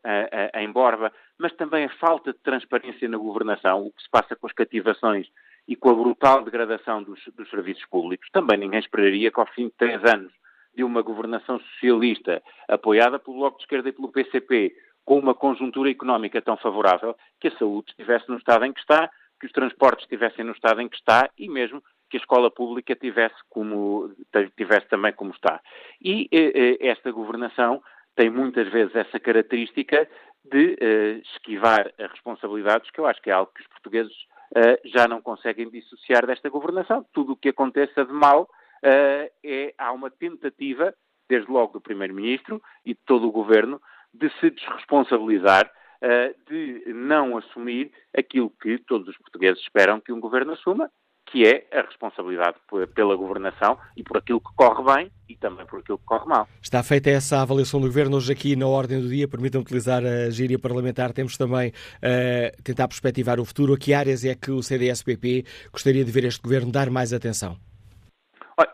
em Borba, mas também a falta de transparência na governação, o que se passa com as cativações e com a brutal degradação dos, dos serviços públicos. Também ninguém esperaria que ao fim de três anos de uma governação socialista apoiada pelo Bloco de Esquerda e pelo PCP, com uma conjuntura económica tão favorável, que a saúde estivesse no estado em que está, que os transportes estivessem no estado em que está e mesmo que a escola pública tivesse, como, tivesse também como está. E eh, eh, esta governação tem muitas vezes essa característica de eh, esquivar as responsabilidades, que eu acho que é algo que os portugueses eh, já não conseguem dissociar desta governação. Tudo o que aconteça de mal eh, é, há uma tentativa, desde logo do Primeiro-Ministro e de todo o Governo, de se desresponsabilizar eh, de não assumir aquilo que todos os portugueses esperam que um governo assuma, que é a responsabilidade pela governação e por aquilo que corre bem e também por aquilo que corre mal. Está feita essa avaliação do Governo hoje aqui na ordem do dia. Permitam utilizar a gíria parlamentar. Temos também uh, tentar perspectivar o futuro. A que áreas é que o CDS-PP gostaria de ver este Governo dar mais atenção?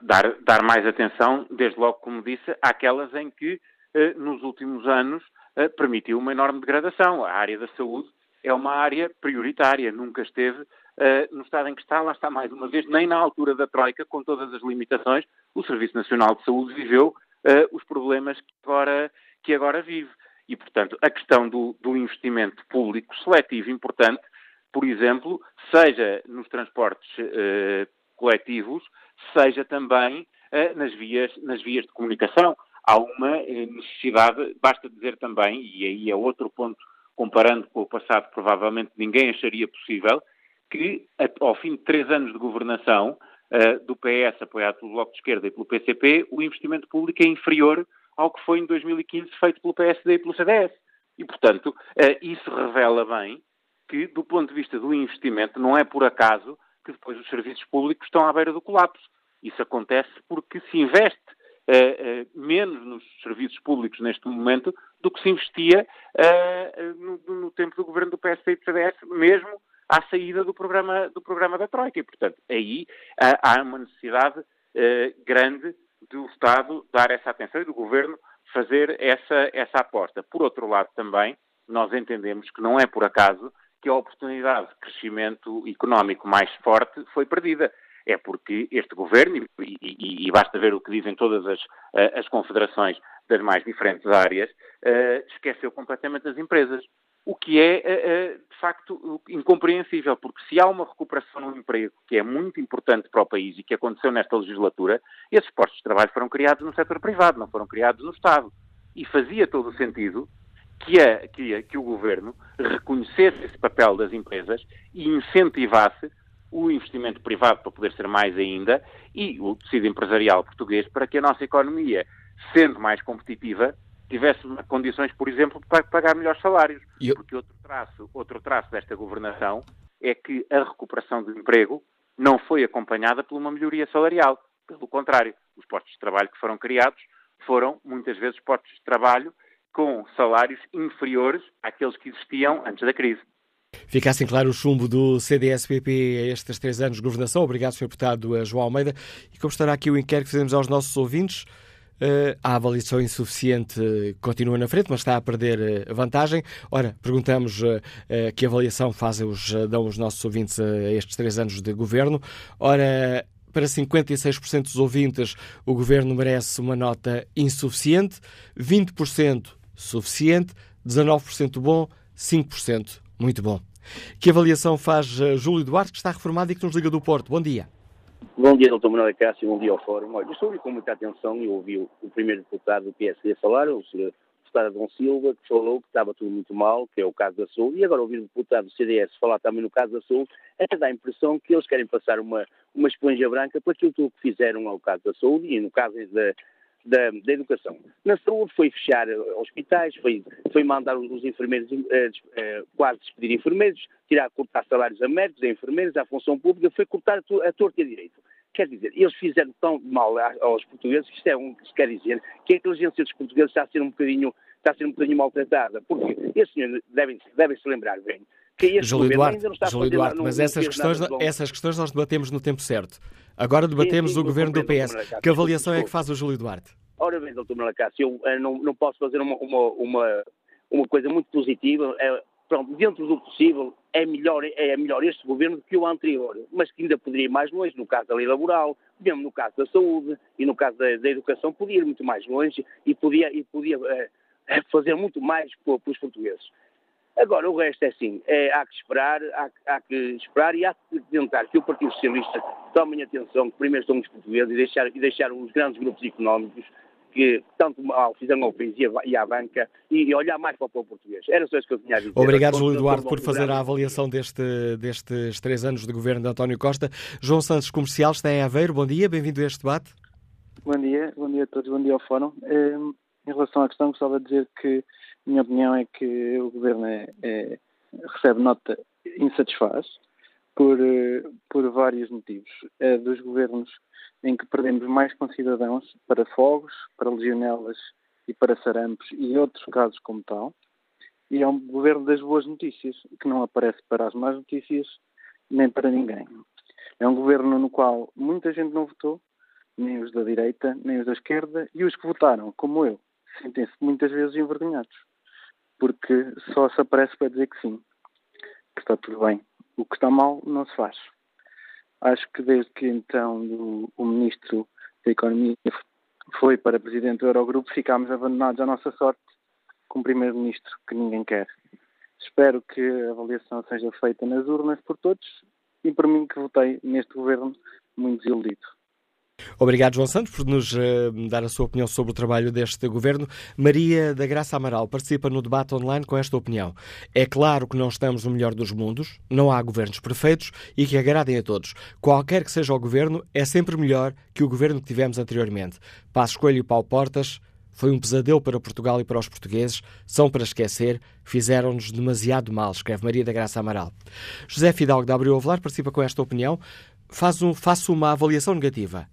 Dar, dar mais atenção, desde logo, como disse, àquelas em que, nos últimos anos, uh, permitiu uma enorme degradação. A área da saúde é uma área prioritária, nunca esteve uh, no estado em que está, lá está mais uma vez, nem na altura da Troika, com todas as limitações, o Serviço Nacional de Saúde viveu os problemas que agora, que agora vive. E, portanto, a questão do, do investimento público seletivo importante, por exemplo, seja nos transportes uh, coletivos, seja também nas, vias, nas vias de comunicação. Há uma necessidade, basta dizer também, e aí é outro ponto comparando com o passado, provavelmente ninguém acharia possível, que ao fim de três anos de governação uh, do PS, apoiado pelo Bloco de Esquerda e pelo PCP, o investimento público é inferior ao que foi em 2015 feito pelo PSD e pelo CDS. E, portanto, uh, isso revela bem que, do ponto de vista do investimento, não é por acaso que depois os serviços públicos estão à beira do colapso. Isso acontece porque se investe menos nos serviços públicos neste momento do que se investia uh, no, no, tempo do governo do PSD e do CDS, mesmo à saída do programa, do programa da Troika. E, portanto, aí há, uma necessidade eh, grande do Estado dar essa atenção e do Governo fazer essa, essa aposta. Por outro lado, também, nós entendemos que não é por acaso que a oportunidade de crescimento económico mais forte foi perdida. É porque este governo, e, e, e basta ver o que dizem todas as, as confederações das mais diferentes áreas, uh, esqueceu completamente as empresas. O que é, uh, de facto, incompreensível, porque se há uma recuperação no emprego que é muito importante para o país e que aconteceu nesta legislatura, esses postos de trabalho foram criados no setor privado, não foram criados no Estado. E fazia todo o sentido que, a, que, a, que o governo reconhecesse esse papel das empresas e incentivasse o investimento privado para poder ser mais ainda e o tecido empresarial português para que a nossa economia, sendo mais competitiva, tivesse condições, por exemplo, para pagar melhores salários. Eu... Porque outro traço, outro traço desta governação é que a recuperação do emprego não foi acompanhada por uma melhoria salarial. Pelo contrário, os postos de trabalho que foram criados foram, muitas vezes, postos de trabalho com salários inferiores àqueles que existiam antes da crise. Fica assim claro o chumbo do CDS-PP a estes três anos de governação. Obrigado, Sr. Deputado João Almeida. E como estará aqui o inquérito que fazemos aos nossos ouvintes, Uh, a avaliação insuficiente continua na frente, mas está a perder uh, vantagem. Ora, perguntamos uh, que avaliação fazem os, dão os nossos ouvintes a estes três anos de governo. Ora, para 56% dos ouvintes, o governo merece uma nota insuficiente, 20% suficiente, 19% bom, 5% muito bom. Que avaliação faz Júlio Duarte, que está reformado e que nos liga do Porto? Bom dia. Bom dia, doutor Manuel Cássio, bom dia ao Fórum. Olha, eu estou com muita atenção e ouvi o, primeiro deputado do PSD falar, o deputado Adão Silva, que falou que estava tudo muito mal, que é o caso da saúde, e agora ouvir o deputado do CDS falar também no caso da saúde, até dá a impressão que eles querem passar uma, uma esponja branca para aquilo que fizeram ao caso da saúde e no caso da, da, da, educação. Na saúde foi fechar hospitais, foi, foi mandar os enfermeiros, eh, eh, quase despedir enfermeiros, tirar, cortar salários a médicos, a enfermeiros, à função pública, foi cortar a, a torta e a direito. Quer dizer, eles fizeram tão mal aos portugueses isto é um que se quer dizer que a inteligência dos portugueses está a ser um bocadinho, está a ser um bocadinho maltratada, porque esses senhores devem, devem se lembrar bem que Júlio Duarte, Júlio Duarte mas essas questões, essas questões nós debatemos no tempo certo. Agora debatemos sim, sim, o governo do PS. Que avaliação é que faz o Júlio Duarte? Ora bem, doutor Malacácio, eu uh, não, não, posso fazer uma, uma, uma, uma coisa muito positiva. Uh, pronto, dentro do possível, é melhor, é melhor este governo do que o anterior, mas que ainda poderia ir mais longe, no caso da lei laboral, mesmo no caso da saúde e no caso da, da educação, podia ir muito mais longe e podia, e podia uh, fazer muito mais para, para os portugueses. Agora, o resto é assim, é, há que esperar, há, há, que esperar e há que tentar que o Partido Socialista tome atenção que primeiro são os portugueses e deixar, e deixar os grandes grupos económicos que tanto mal fizeram ao país e à banca e, olhar mais para o povo português. Era só isso que eu tinha a dizer. Obrigado, Júlio Eduardo, por fazer a avaliação deste, destes três anos de governo de António Costa. João Santos, comercial, está em Aveiro. Bom dia, bem-vindo a este debate. Bom dia, bom dia a todos, bom dia ao Fórum. Em relação à questão, gostava de dizer que minha opinião é que o governo é, é, recebe nota insatisfaz por, por vários motivos. É dos governos em que perdemos mais concidadãos para fogos, para legionelas e para sarampos e outros casos como tal. E é um governo das boas notícias, que não aparece para as más notícias nem para ninguém. É um governo no qual muita gente não votou, nem os da direita, nem os da esquerda, e os que votaram, como eu, sentem-se muitas vezes envergonhados, porque só se aparece para dizer que sim, que está tudo bem. O que está mal não se faz. Acho que desde que então o, o Ministro da Economia foi para Presidente do Eurogrupo, ficámos abandonados à nossa sorte com um Primeiro-Ministro que ninguém quer. Espero que a avaliação seja feita nas urnas por todos e por mim que votei neste governo muito desiludido. Obrigado, João Santos, por nos uh, dar a sua opinião sobre o trabalho deste governo. Maria da Graça Amaral participa no debate online com esta opinião. É claro que não estamos no melhor dos mundos, não há governos perfeitos e que agradem a todos. Qualquer que seja o governo, é sempre melhor que o governo que tivemos anteriormente. Passo Coelho e Paulo Portas foi um pesadelo para Portugal e para os portugueses, são para esquecer, fizeram-nos demasiado mal, escreve Maria da Graça Amaral. José Fidalgo da Abreu Avelar participa com esta opinião. Faz um, faço uma avaliação negativa.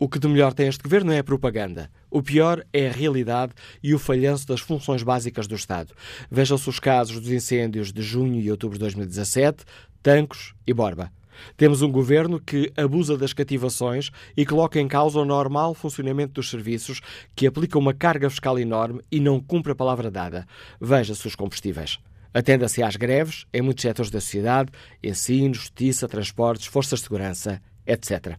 O que de melhor tem este governo é a propaganda. O pior é a realidade e o falhanço das funções básicas do Estado. Vejam-se os casos dos incêndios de junho e outubro de 2017, Tancos e Borba. Temos um governo que abusa das cativações e coloca em causa o normal funcionamento dos serviços, que aplica uma carga fiscal enorme e não cumpre a palavra dada. Veja-se os combustíveis. Atenda-se às greves em muitos setores da sociedade, ensino, justiça, transportes, forças de segurança, etc.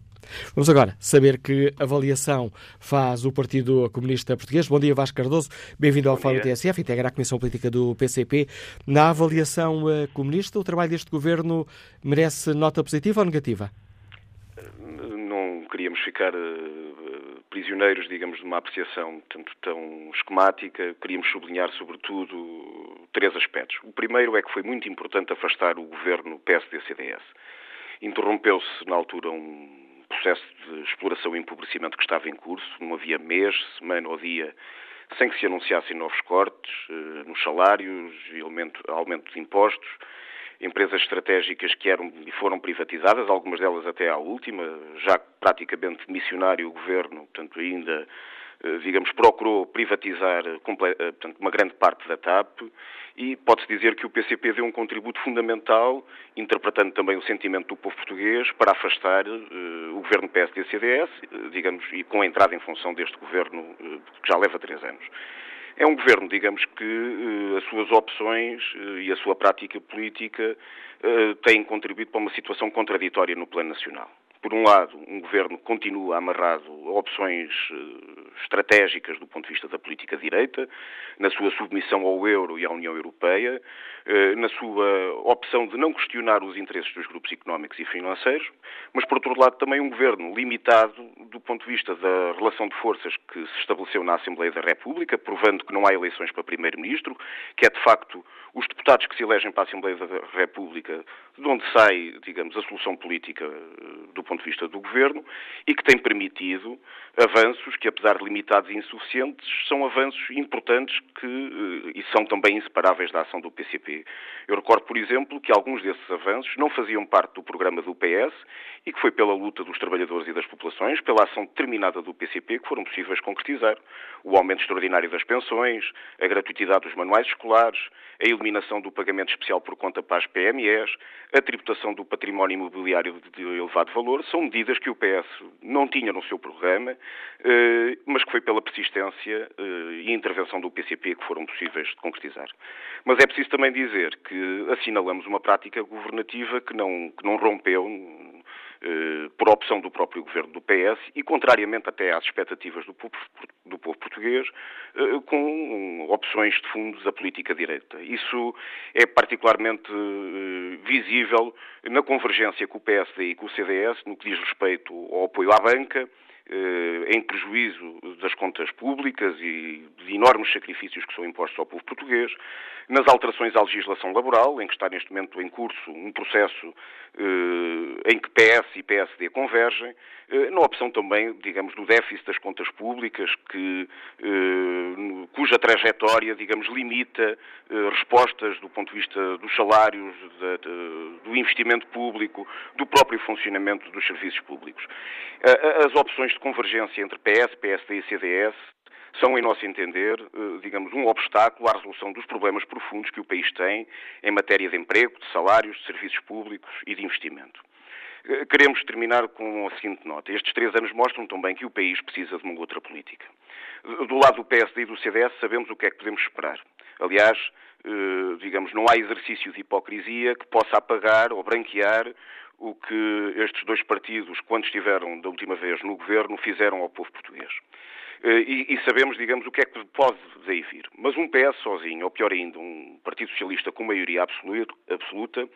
Vamos agora saber que avaliação faz o Partido Comunista Português. Bom dia, Vasco Cardoso. Bem-vindo ao Fórum TSF, integra a Comissão Política do PCP. Na avaliação uh, comunista, o trabalho deste governo merece nota positiva ou negativa? Não queríamos ficar uh, prisioneiros, digamos, de uma apreciação tanto tão esquemática. Queríamos sublinhar, sobretudo, três aspectos. O primeiro é que foi muito importante afastar o governo PSD-CDS. Interrompeu-se, na altura, um processo de exploração e empobrecimento que estava em curso. Não havia mês, semana ou dia sem que se anunciassem novos cortes eh, nos salários aumento, aumento de impostos. Empresas estratégicas que eram e foram privatizadas, algumas delas até à última, já praticamente missionário o governo, portanto, ainda digamos, procurou privatizar eh, portanto, uma grande parte da TAP e pode-se dizer que o PCP deu um contributo fundamental, interpretando também o sentimento do povo português, para afastar uh, o governo PSD-CDS, uh, digamos, e com a entrada em função deste governo uh, que já leva três anos. É um governo, digamos, que as suas opções e a sua prática política têm contribuído para uma situação contraditória no plano nacional por um lado, um governo continua amarrado a opções uh, estratégicas do ponto de vista da política direita, na sua submissão ao euro e à União Europeia, uh, na sua opção de não questionar os interesses dos grupos económicos e financeiros, mas, por outro lado, também um governo limitado do ponto de vista da relação de forças que se estabeleceu na Assembleia da República, provando que não há eleições para Primeiro-Ministro, que é, de facto, os deputados que se elegem para a Assembleia da República, de onde sai, digamos, a solução política uh, do ponto de vista do governo e que tem permitido avanços que, apesar de limitados e insuficientes, são avanços importantes que, eh, e são também inseparáveis da ação do PCP. Eu recordo, por exemplo, que alguns desses avanços não faziam parte do programa do PS e que foi pela luta dos trabalhadores e das populações, pela ação determinada do PCP, que foram possíveis concretizar. O aumento extraordinário das pensões, a gratuitidade dos manuais escolares, a eliminação do pagamento especial por conta para as PMEs, a tributação do património imobiliário de elevado valor, são medidas que o PS não tinha no seu programa, eh, mas que foi pela persistência eh, e intervenção do PCP que foram possíveis de concretizar. Mas é preciso também dizer que assinalamos uma prática governativa que não, que não rompeu por opção do próprio governo do PS e, contrariamente até às expectativas do povo, do povo português, eh, com opções de fundos da política direita. Isso é particularmente eh, visível na convergência com o PSD e com o CDS no que diz respeito ao apoio à banca, eh, em prejuízo das contas públicas e de enormes sacrifícios que são impostos ao povo português, nas alterações à legislação laboral, em que está neste momento em curso um processo eh, em que PS e PSD convergem, eh, na opção também, digamos, do déficit das contas públicas, que, cuja trajetória, digamos, limita respostas do ponto de vista dos salários, do investimento público, do próprio funcionamento dos serviços públicos. As opções de convergência entre PS, PSD e CDS são, em nosso entender, eh, digamos, um obstáculo à resolução dos problemas profundos que o país tem em matéria de emprego, de salários, de serviços públicos e de investimento. Eh, queremos terminar com a seguinte nota. Estes três anos mostram também que o país precisa de uma outra política. Do lado do PSD e do CDS sabemos o que é que podemos esperar. Aliás, eh, digamos, não há exercício de hipocrisia que possa apagar ou branquear o que estes dois partidos, quando estiveram da última vez no governo, fizeram ao povo português. Eh, e, e, sabemos, digamos, o que é que pode daí vir. Mas um PS sozinho, ou pior ainda, um Partido Socialista com maioria absoluta,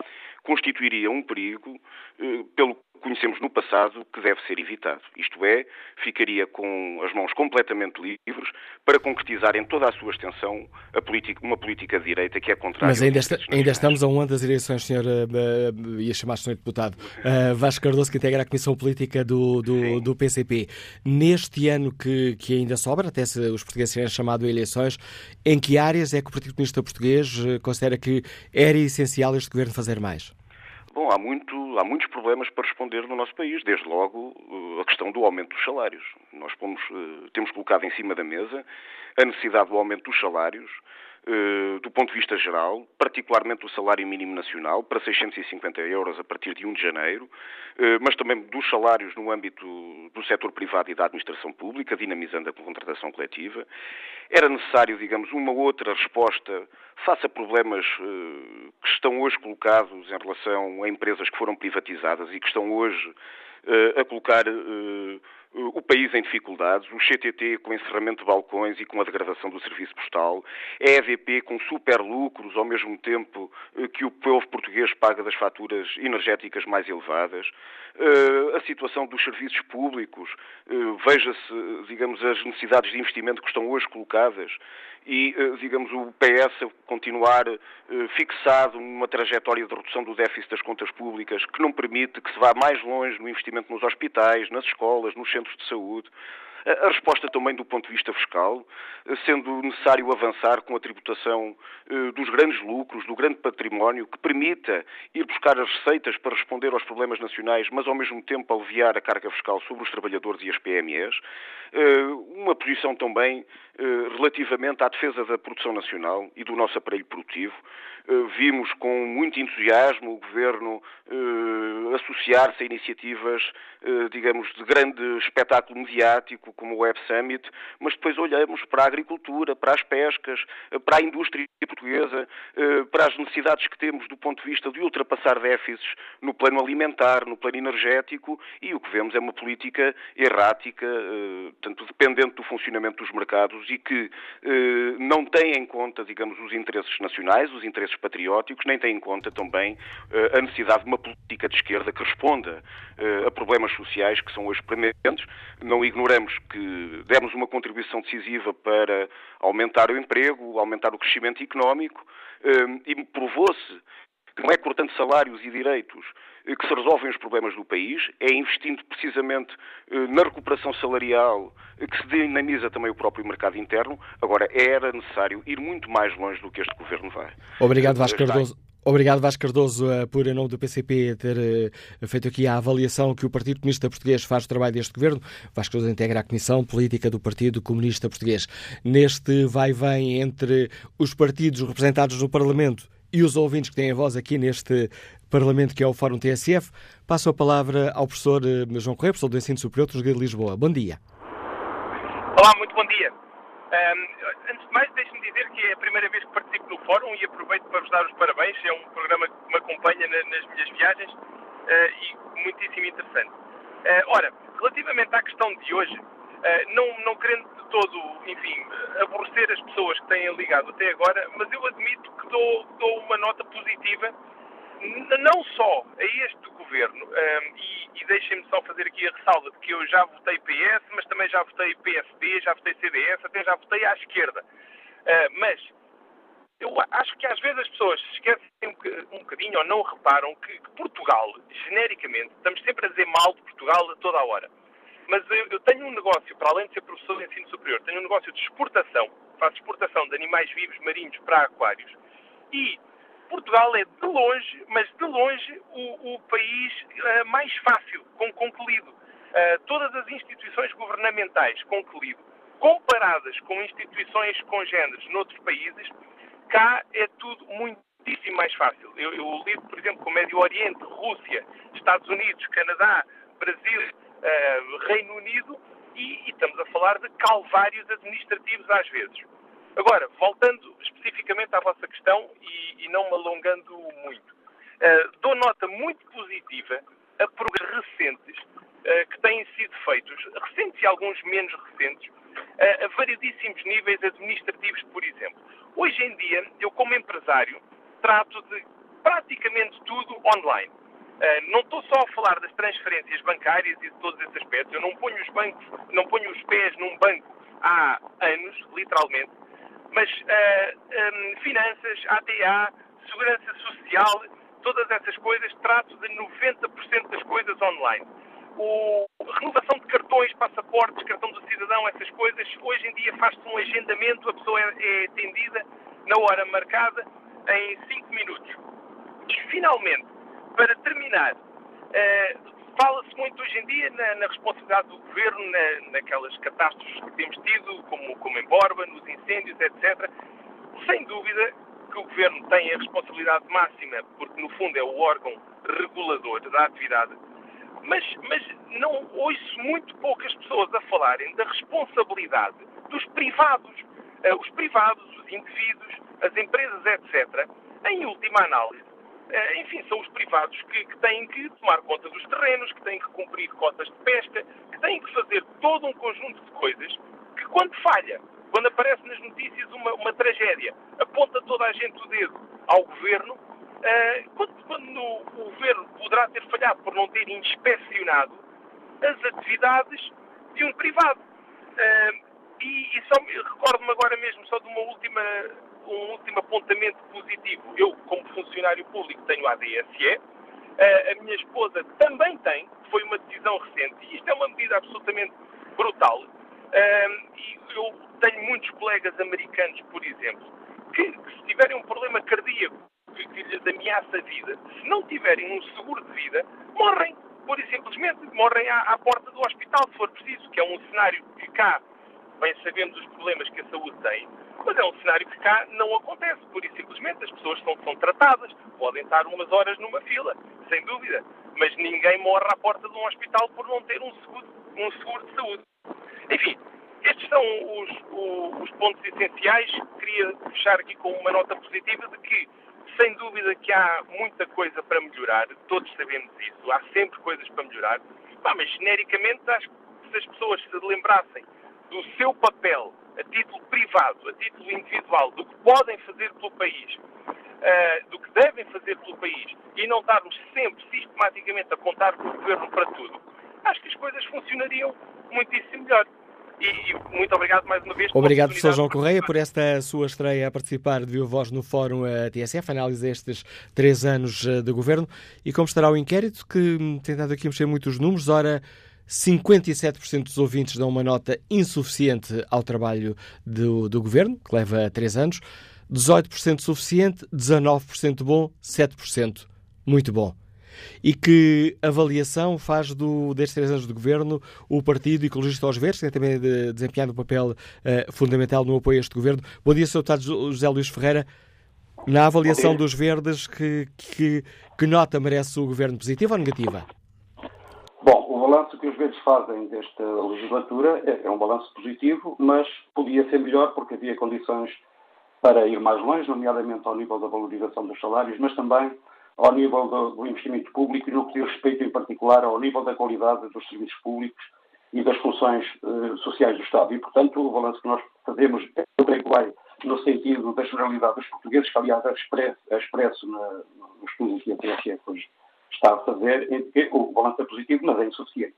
constituiria um perigo eh, pelo conhecemos no passado que deve ser evitado. Isto é, ficaria com as mãos completamente livres para concretizar em toda a sua extensão política, uma política de direita que é contrária Mas ainda, está, ainda estamos a um ano das eleições, senhor, uh, ia chamar senhor deputado, uh, Vasco Cardoso, que integra a Comissão Política do, do, do PCP. Neste ano que, que ainda sobra, até se os portugueses serem chamados a eleições, em que áreas é que o Partido Comunista Português considera que era essencial este governo fazer mais? Bom, há, muito, há muitos problemas para responder no nosso país, desde logo eh, a questão do aumento dos salários. Nós pomos, eh, temos colocado em cima da mesa a necessidade do aumento dos salários, eh, do ponto de vista geral, particularmente o salário mínimo nacional, para 650 euros a partir de 1 de janeiro, mas também dos salários no âmbito do setor privado e da administração pública, dinamizando a contratação coletiva. Era necessário, digamos, uma outra resposta face a problemas eh, que estão hoje colocados em relação a empresas que foram privatizadas e que estão hoje a colocar o país em dificuldades, o CTT com encerramento de balcões e com a degradação do serviço postal, a EDP com super lucros ao mesmo tempo eh, que o povo português paga das faturas energéticas mais elevadas, eh, a situação dos serviços públicos, eh, veja-se, digamos, as necessidades de investimento que estão hoje colocadas e, digamos, o PS continuar fixado numa trajetória de redução do déficit das contas públicas que não permite que se vá mais longe no investimento nos hospitais, nas escolas, nos centros centros de saúde, a resposta também do ponto de vista fiscal, sendo necessário avançar com a tributação eh, dos grandes lucros, do grande património, que permita ir buscar as receitas para responder aos problemas nacionais, mas ao mesmo tempo aliviar a carga fiscal sobre os trabalhadores e as PMEs. Eh, uma posição também eh, relativamente à defesa da produção nacional e do nosso aparelho produtivo. Vimos com muito entusiasmo o Governo associar-se a iniciativas, digamos, de grande espetáculo mediático, como o Web Summit, mas depois olhamos para a agricultura, para as pescas, para a indústria portuguesa, eh, para as necessidades que temos do ponto de vista de ultrapassar déficits no plano alimentar, no plano energético, e o que vemos é uma política errática, eh, tanto dependente do funcionamento dos mercados e que eh, não tem em conta, digamos, os interesses nacionais, os interesses patrióticos, nem tem em conta também a necessidade de uma política de esquerda que responda a problemas sociais que são hoje prementes. Não ignoramos que demos uma contribuição decisiva para aumentar o emprego, aumentar o crescimento económico hum, e provou-se que não é cortando salários e direitos eh, que se resolvem os problemas do país, é investindo precisamente eh, na recuperação salarial eh, que se dinamiza também o próprio mercado interno. Agora, era necessário ir muito mais longe do que este governo vai. Obrigado, Vasco Cardoso. Obrigado, Vasco Cardoso, eh, por, em nome do PCP, ter uh, feito aqui a avaliação que o Partido Comunista Português faz do trabalho deste governo. Vasco Cardoso integra a Comissão Política do Partido Comunista Português. Neste vai-vem entre os partidos representados no Parlamento e os ouvintes que têm a voz aqui neste Parlamento, que é o Fórum TSF, passo a palavra ao professor uh, João Correia, professor do Ensino Superior de Lisboa. Bom dia. Olá, muito bom dia. Um, antes de mais, deixe-me dizer que é a primeira vez que participo no fórum e aproveito para vos dar os parabéns. É um programa que me acompanha na, nas minhas viagens uh, e muitíssimo interessante. Uh, ora, relativamente à questão de hoje, uh, não, não querendo de todo, enfim, aborrecer as pessoas que têm ligado até agora, mas eu admito que dou, dou uma nota positiva não só a este governo, um, e, e deixem-me só fazer aqui a ressalva de que eu já votei PS, mas também já votei PSD, já votei CDS, até já votei à esquerda. Uh, mas eu acho que às vezes as pessoas se esquecem um, um bocadinho ou não reparam que, que, Portugal, genericamente, estamos sempre a dizer mal de Portugal a toda a hora. Mas eu, eu tenho um negócio, para além de ser professor de ensino superior, tenho um negócio de exportação, faço exportação de animais vivos marinhos para aquários. E Portugal é de longe, mas de longe, o, o país uh, mais fácil, com concluído. Uh, todas as instituições governamentais, concluído, comparadas com instituições congêneres noutros países, cá é tudo muitíssimo mais fácil. Eu, eu lido, por exemplo, com o Médio Oriente, Rússia, Estados Unidos, Canadá, Brasil, uh, Reino Unido, e, e estamos a falar de calvários administrativos às vezes. Agora, voltando especificamente à vossa questão e, e não me alongando muito, uh, dou nota muito positiva a programas recentes uh, que têm sido feitos, recentes e alguns menos recentes, uh, a variedíssimos níveis administrativos, por exemplo. Hoje em dia, eu como empresário, trato de praticamente tudo online. Uh, não estou só a falar das transferências bancárias e de todos esses aspectos. Eu não ponho os bancos, não ponho os pés num banco há anos, literalmente, mas uh, eh, um, finanças, ATA, segurança social, todas essas coisas, trato de 90% das coisas online. O, a renovação de cartões, passaportes, cartão do cidadão, essas coisas, hoje em dia faz-se um agendamento, a pessoa é, é atendida na hora marcada em 5 minutos. E finalmente, Para terminar, uh, fala-se muito hoje em dia na, na responsabilidade do governo, na, naquelas catástrofes que temos tido, como, como em Borba, nos incêndios, etc. Sem dúvida que o governo tem a responsabilidade máxima, porque no fundo é o órgão regulador da atividade, mas, mas não ouço muito poucas pessoas a falarem da responsabilidade dos privados. Uh, os privados, os indivíduos, as empresas, etc., em última análise, enfim, são os privados que, que, têm que tomar conta dos terrenos, que têm que cumprir cotas de pesca, que têm que fazer todo um conjunto de coisas que, quando falha, quando aparece nas notícias uma, uma tragédia, aponta toda a gente o dedo ao governo, uh, quando, quando o governo poderá ter falhado por não ter inspecionado as atividades de um privado. Uh, e, e só recordo-me agora mesmo só de uma última, um último apontamento positivo. Eu, como funcionário público, tenho a DSE, uh, a minha esposa também tem, foi uma decisão recente, e isto é uma medida absolutamente brutal. e eu tenho muitos colegas americanos, por exemplo, que, que se tiverem um problema cardíaco que, que lhes ameaça a vida, se não tiverem um seguro de vida, morrem, pura e simplesmente, morrem à, à porta do hospital, se for preciso, que é um cenário que cá bem sabemos os problemas que a saúde tem, mas é um cenário que cá não acontece, pura e simplesmente. As pessoas são, são tratadas, podem estar umas horas numa fila, sem dúvida, mas ninguém morre à porta de um hospital por não ter um seguro, um seguro de saúde. Enfim, estes são os, os, os pontos essenciais. Queria fechar aqui com uma nota positiva de que sem dúvida que há muita coisa para melhorar, todos sabemos isso, há sempre coisas para melhorar, mas genericamente acho que se as pessoas se lembrassem do seu papel a título privado, a título individual, do que podem fazer pelo país, uh, do que devem fazer pelo país, e não estarmos sempre sistematicamente a contar com o governo para tudo, acho que as coisas funcionariam muitíssimo melhor. E, muito obrigado mais uma vez. Obrigado, professor João Correia, por esta sua estreia a participar de Viva Voz no Fórum eh, TSF, análise destes três anos eh, de governo. E como estará o inquérito, que tem dado aqui a mexer muitos números, ora. 57% dos ouvintes dão uma nota insuficiente ao trabalho do, do governo, que leva três anos. 18% suficiente, 19% bom, 7% muito bom. E que avaliação faz do, destes três anos de governo o Partido Ecologista aos Verdes, que tem também de, desempenhado um papel uh, fundamental no apoio a este governo. Bom dia, Sr. Deputado José Luís Ferreira. Na avaliação dos Verdes, que, que, que nota merece o governo, positiva ou negativa? Balanço que os verdes fazem desta legislatura é, é, um balanço positivo, mas podia ser melhor porque havia condições para ir mais longe, nomeadamente ao nível da valorização dos salários, mas também ao nível do, do, investimento público e no que diz respeito, em particular, ao nível da qualidade dos serviços públicos e das funções uh, sociais do Estado. E, portanto, o balanço que nós fazemos, eu creio que vai no sentido da generalidade dos portugueses, que, aliás, é expresso, é expresso na, no estudo que a TSE hoje está a fazer, o balanço é positivo, mas é insuficiente.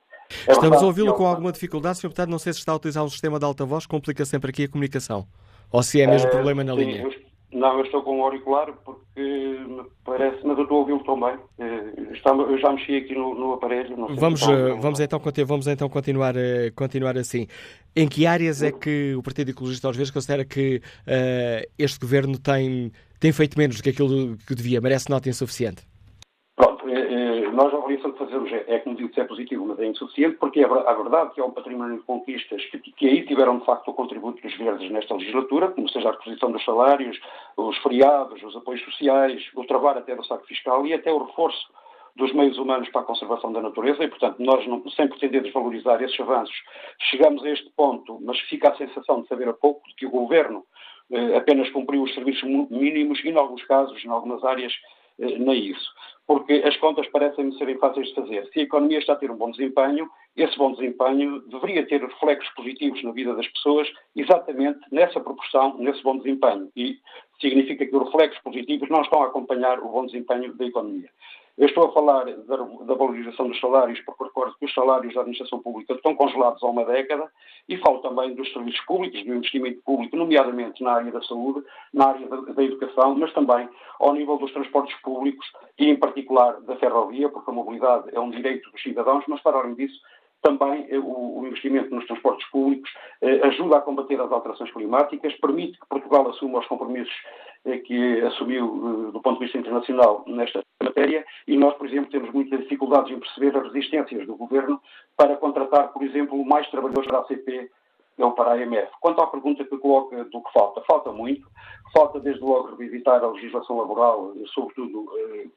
É Estamos a ouvi-lo com alguma dificuldade, Sr. Deputado. Não sei se está a utilizar um sistema de alta voz, complica sempre aqui a comunicação. Ou se é mesmo uh, problema na sim, linha. Eu, não, eu estou com o auricular porque me parece, mas eu estou a ouvi-lo também. Uh, eu já mexi aqui no, no aparelho. vamos, uh, vamos, então, vamos então continuar, continuar assim. Em que áreas é que o Partido Ecologista às vezes considera que este governo tem, tem feito menos do que aquilo que devia? Merece nota insuficiente? Nós a avaliação que fazemos é, é como digo, é positivo, mas é insuficiente, porque é a verdade que há um património de conquistas que, que aí tiveram de facto o contributo dos verdes nesta legislatura, como seja a reposição dos salários, os feriados, os apoios sociais, o trabalho até do saco fiscal e até o reforço dos meios humanos para a conservação da natureza. E, portanto, nós, não, sem pretender desvalorizar esses avanços, chegamos a este ponto, mas fica a sensação de saber a pouco de que o Governo eh, apenas cumpriu os serviços mínimos e, em alguns casos, em algumas áreas, eh, nem isso porque as contas parecem-me serem fáceis de fazer. Se a economia está a ter um bom desempenho, esse bom desempenho deveria ter reflexos positivos na vida das pessoas, exatamente nessa proporção, nesse bom desempenho. E significa que os reflexos positivos não estão a acompanhar o bom desempenho da economia. Eu estou a falar da, da, valorização dos salários, porque recordo que os salários da administração pública estão congelados há uma década, e falo também dos serviços públicos, do investimento público, nomeadamente na área da saúde, na área da, da educação, mas também ao nível dos transportes públicos e, em particular, da ferrovia, porque a mobilidade é um direito dos cidadãos, mas, para além disso, também o, o, investimento nos transportes públicos eh, ajuda a combater as alterações climáticas, permite que Portugal assuma os compromissos que assumiu do ponto de vista internacional nesta matéria e nós, por exemplo, temos muitas dificuldades em perceber as resistências do governo para contratar, por exemplo, mais trabalhadores para a ACP ou para a AMF. Quanto à pergunta que coloca do que falta, falta muito. Falta, desde logo, revisitar a legislação laboral, sobretudo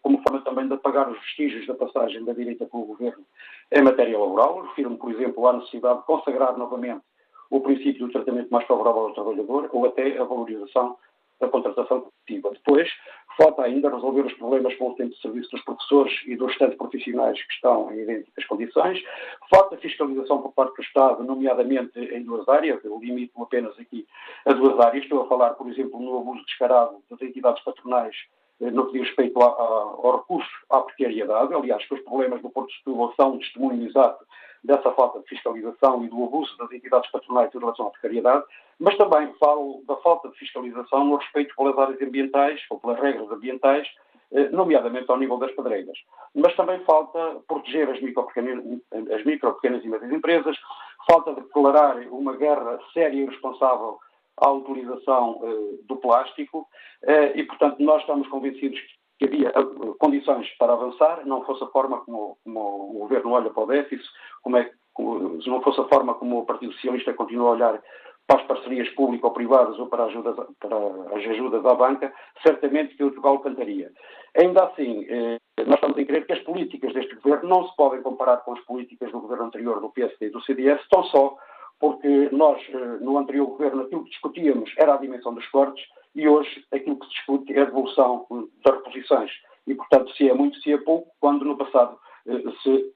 como forma também de apagar os vestígios da passagem da direita pelo governo em matéria laboral. Refiro-me, por exemplo, à necessidade de consagrar novamente o princípio do tratamento mais favorável ao trabalhador ou até a valorização da contratação coletiva. Depois, falta ainda resolver os problemas com o tempo de serviço dos professores e dos restantes profissionais que estão em idênticas condições. Falta fiscalização por parte do Estado, nomeadamente em duas áreas. Eu limito apenas aqui a duas áreas. Estou a falar, por exemplo, no abuso descarado das entidades patronais eh, no que diz respeito ao recurso à precariedade. Aliás, que os problemas do Porto de Setúbal são testemunho exato dessa falta de fiscalização e do abuso das entidades patronais em relação à precariedade, mas também falo da falta de fiscalização no respeito pelas áreas ambientais ou pelas regras ambientais, eh, nomeadamente ao nível das pedreiras. Mas também falta proteger as micro, pequenas, as micro, pequenas e médias empresas, falta declarar uma guerra séria e responsável à utilização uh, do plástico uh, e, portanto, nós estamos convencidos que havia condições para avançar, não fosse a forma como, como, o Governo olha para o déficit, como é, como, se não fosse a forma como o Partido Socialista continua a olhar para as parcerias público-privadas ou para, ajudas, para, as ajudas à banca, certamente que o Portugal cantaria. Ainda assim, nós estamos a crer que as políticas deste Governo não se podem comparar com as políticas do Governo anterior, do PSD e do CDS, tão só porque nós, eh, no anterior governo, aquilo que discutíamos era a dimensão dos cortes e hoje aquilo que se discute é a devolução eh, das reposições. E, portanto, se é muito, se é pouco, quando no passado eh, se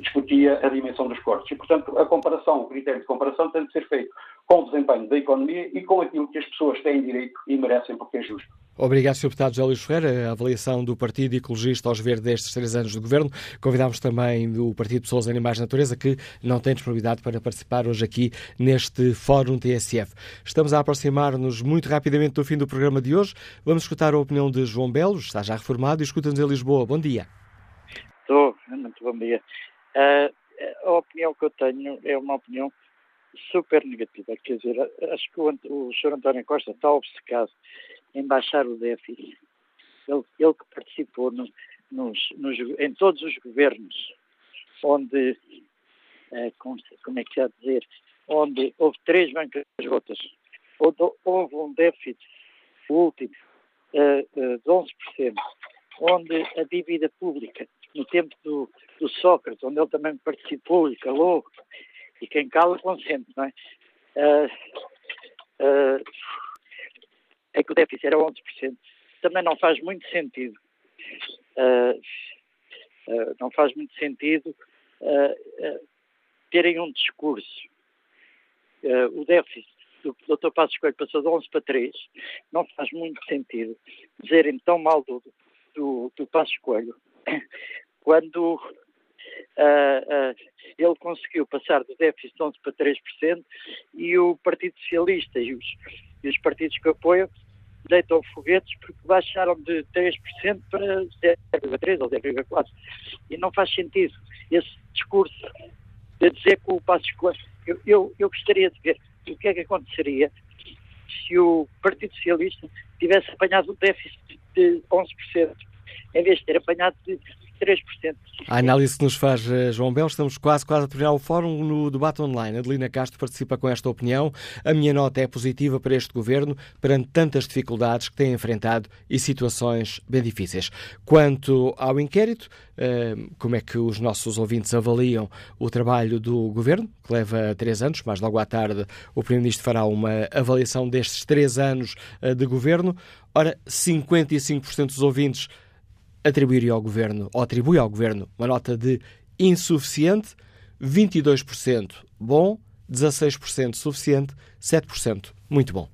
discutia a dimensão dos cortes. E, portanto, a comparação, o critério de comparação tem de ser feito com o desempenho da economia e com aquilo que as pessoas têm direito e merecem porque é justo. Obrigado, Sr. Deputado José Luís Ferreira. A avaliação do Partido Ecologista aos Verdes destes três anos de governo. Convidámos também do Partido Pessoas, Animais e Natureza, que não tem disponibilidade para participar hoje aqui neste Fórum TSF. Estamos a aproximar-nos muito rapidamente do fim do programa de hoje. Vamos escutar a opinião de João Belos, está já reformado e escuta-nos em Lisboa. Bom dia. Estou, muito bom dia. Uh, a opinião que eu tenho é uma opinião super negativa. Quer dizer, acho que o, o Sr. António Costa está obcecado em baixar o déficit. Ele, ele que participou no, nos, nos, em todos os governos onde, eh, como, como, é que se há dizer, onde houve três bancas rotas, onde houve um déficit, último, eh, eh, de 11%, onde a dívida pública, no tempo do, do Sócrates, onde ele também participou e calou, e quem cala consente, não é? Uh, uh, é que o déficit era 11%. Também não faz muito sentido. Uh, não faz muito sentido terem um discurso. o déficit do Dr. Passos Coelho passou de 11 para 3. Não faz muito sentido dizerem tão mal do, do, do Passos Coelho [LAUGHS] quando Uh, uh, ele conseguiu passar do déficit de 11% para 3% e o Partido Socialista e os, e os partidos que apoiam deitam foguetes porque baixaram de 3% para 0,3% ou 0,4%. E não faz sentido esse discurso de dizer que o Passos Coelho... Eu, eu, eu gostaria de ver o que é que aconteceria se o Partido Socialista tivesse apanhado um déficit de 11%, em vez de ter apanhado de 3%. A análise que nos faz eh, João Bel, estamos quase, quase a terminar o fórum no debate online. Adelina Castro participa com esta opinião. A minha nota é positiva para este governo, perante tantas dificuldades que tem enfrentado e situações bem difíceis. Quanto ao inquérito, eh, como é que os nossos ouvintes avaliam o trabalho do governo, que leva três anos, mas logo à tarde o Primeiro-Ministro fará uma avaliação destes três anos eh, de governo. Ora, 55% dos ouvintes atribuiria ao governo, ou atribui ao governo, uma nota de insuficiente, 22% bom, 16% suficiente, 7% muito bom.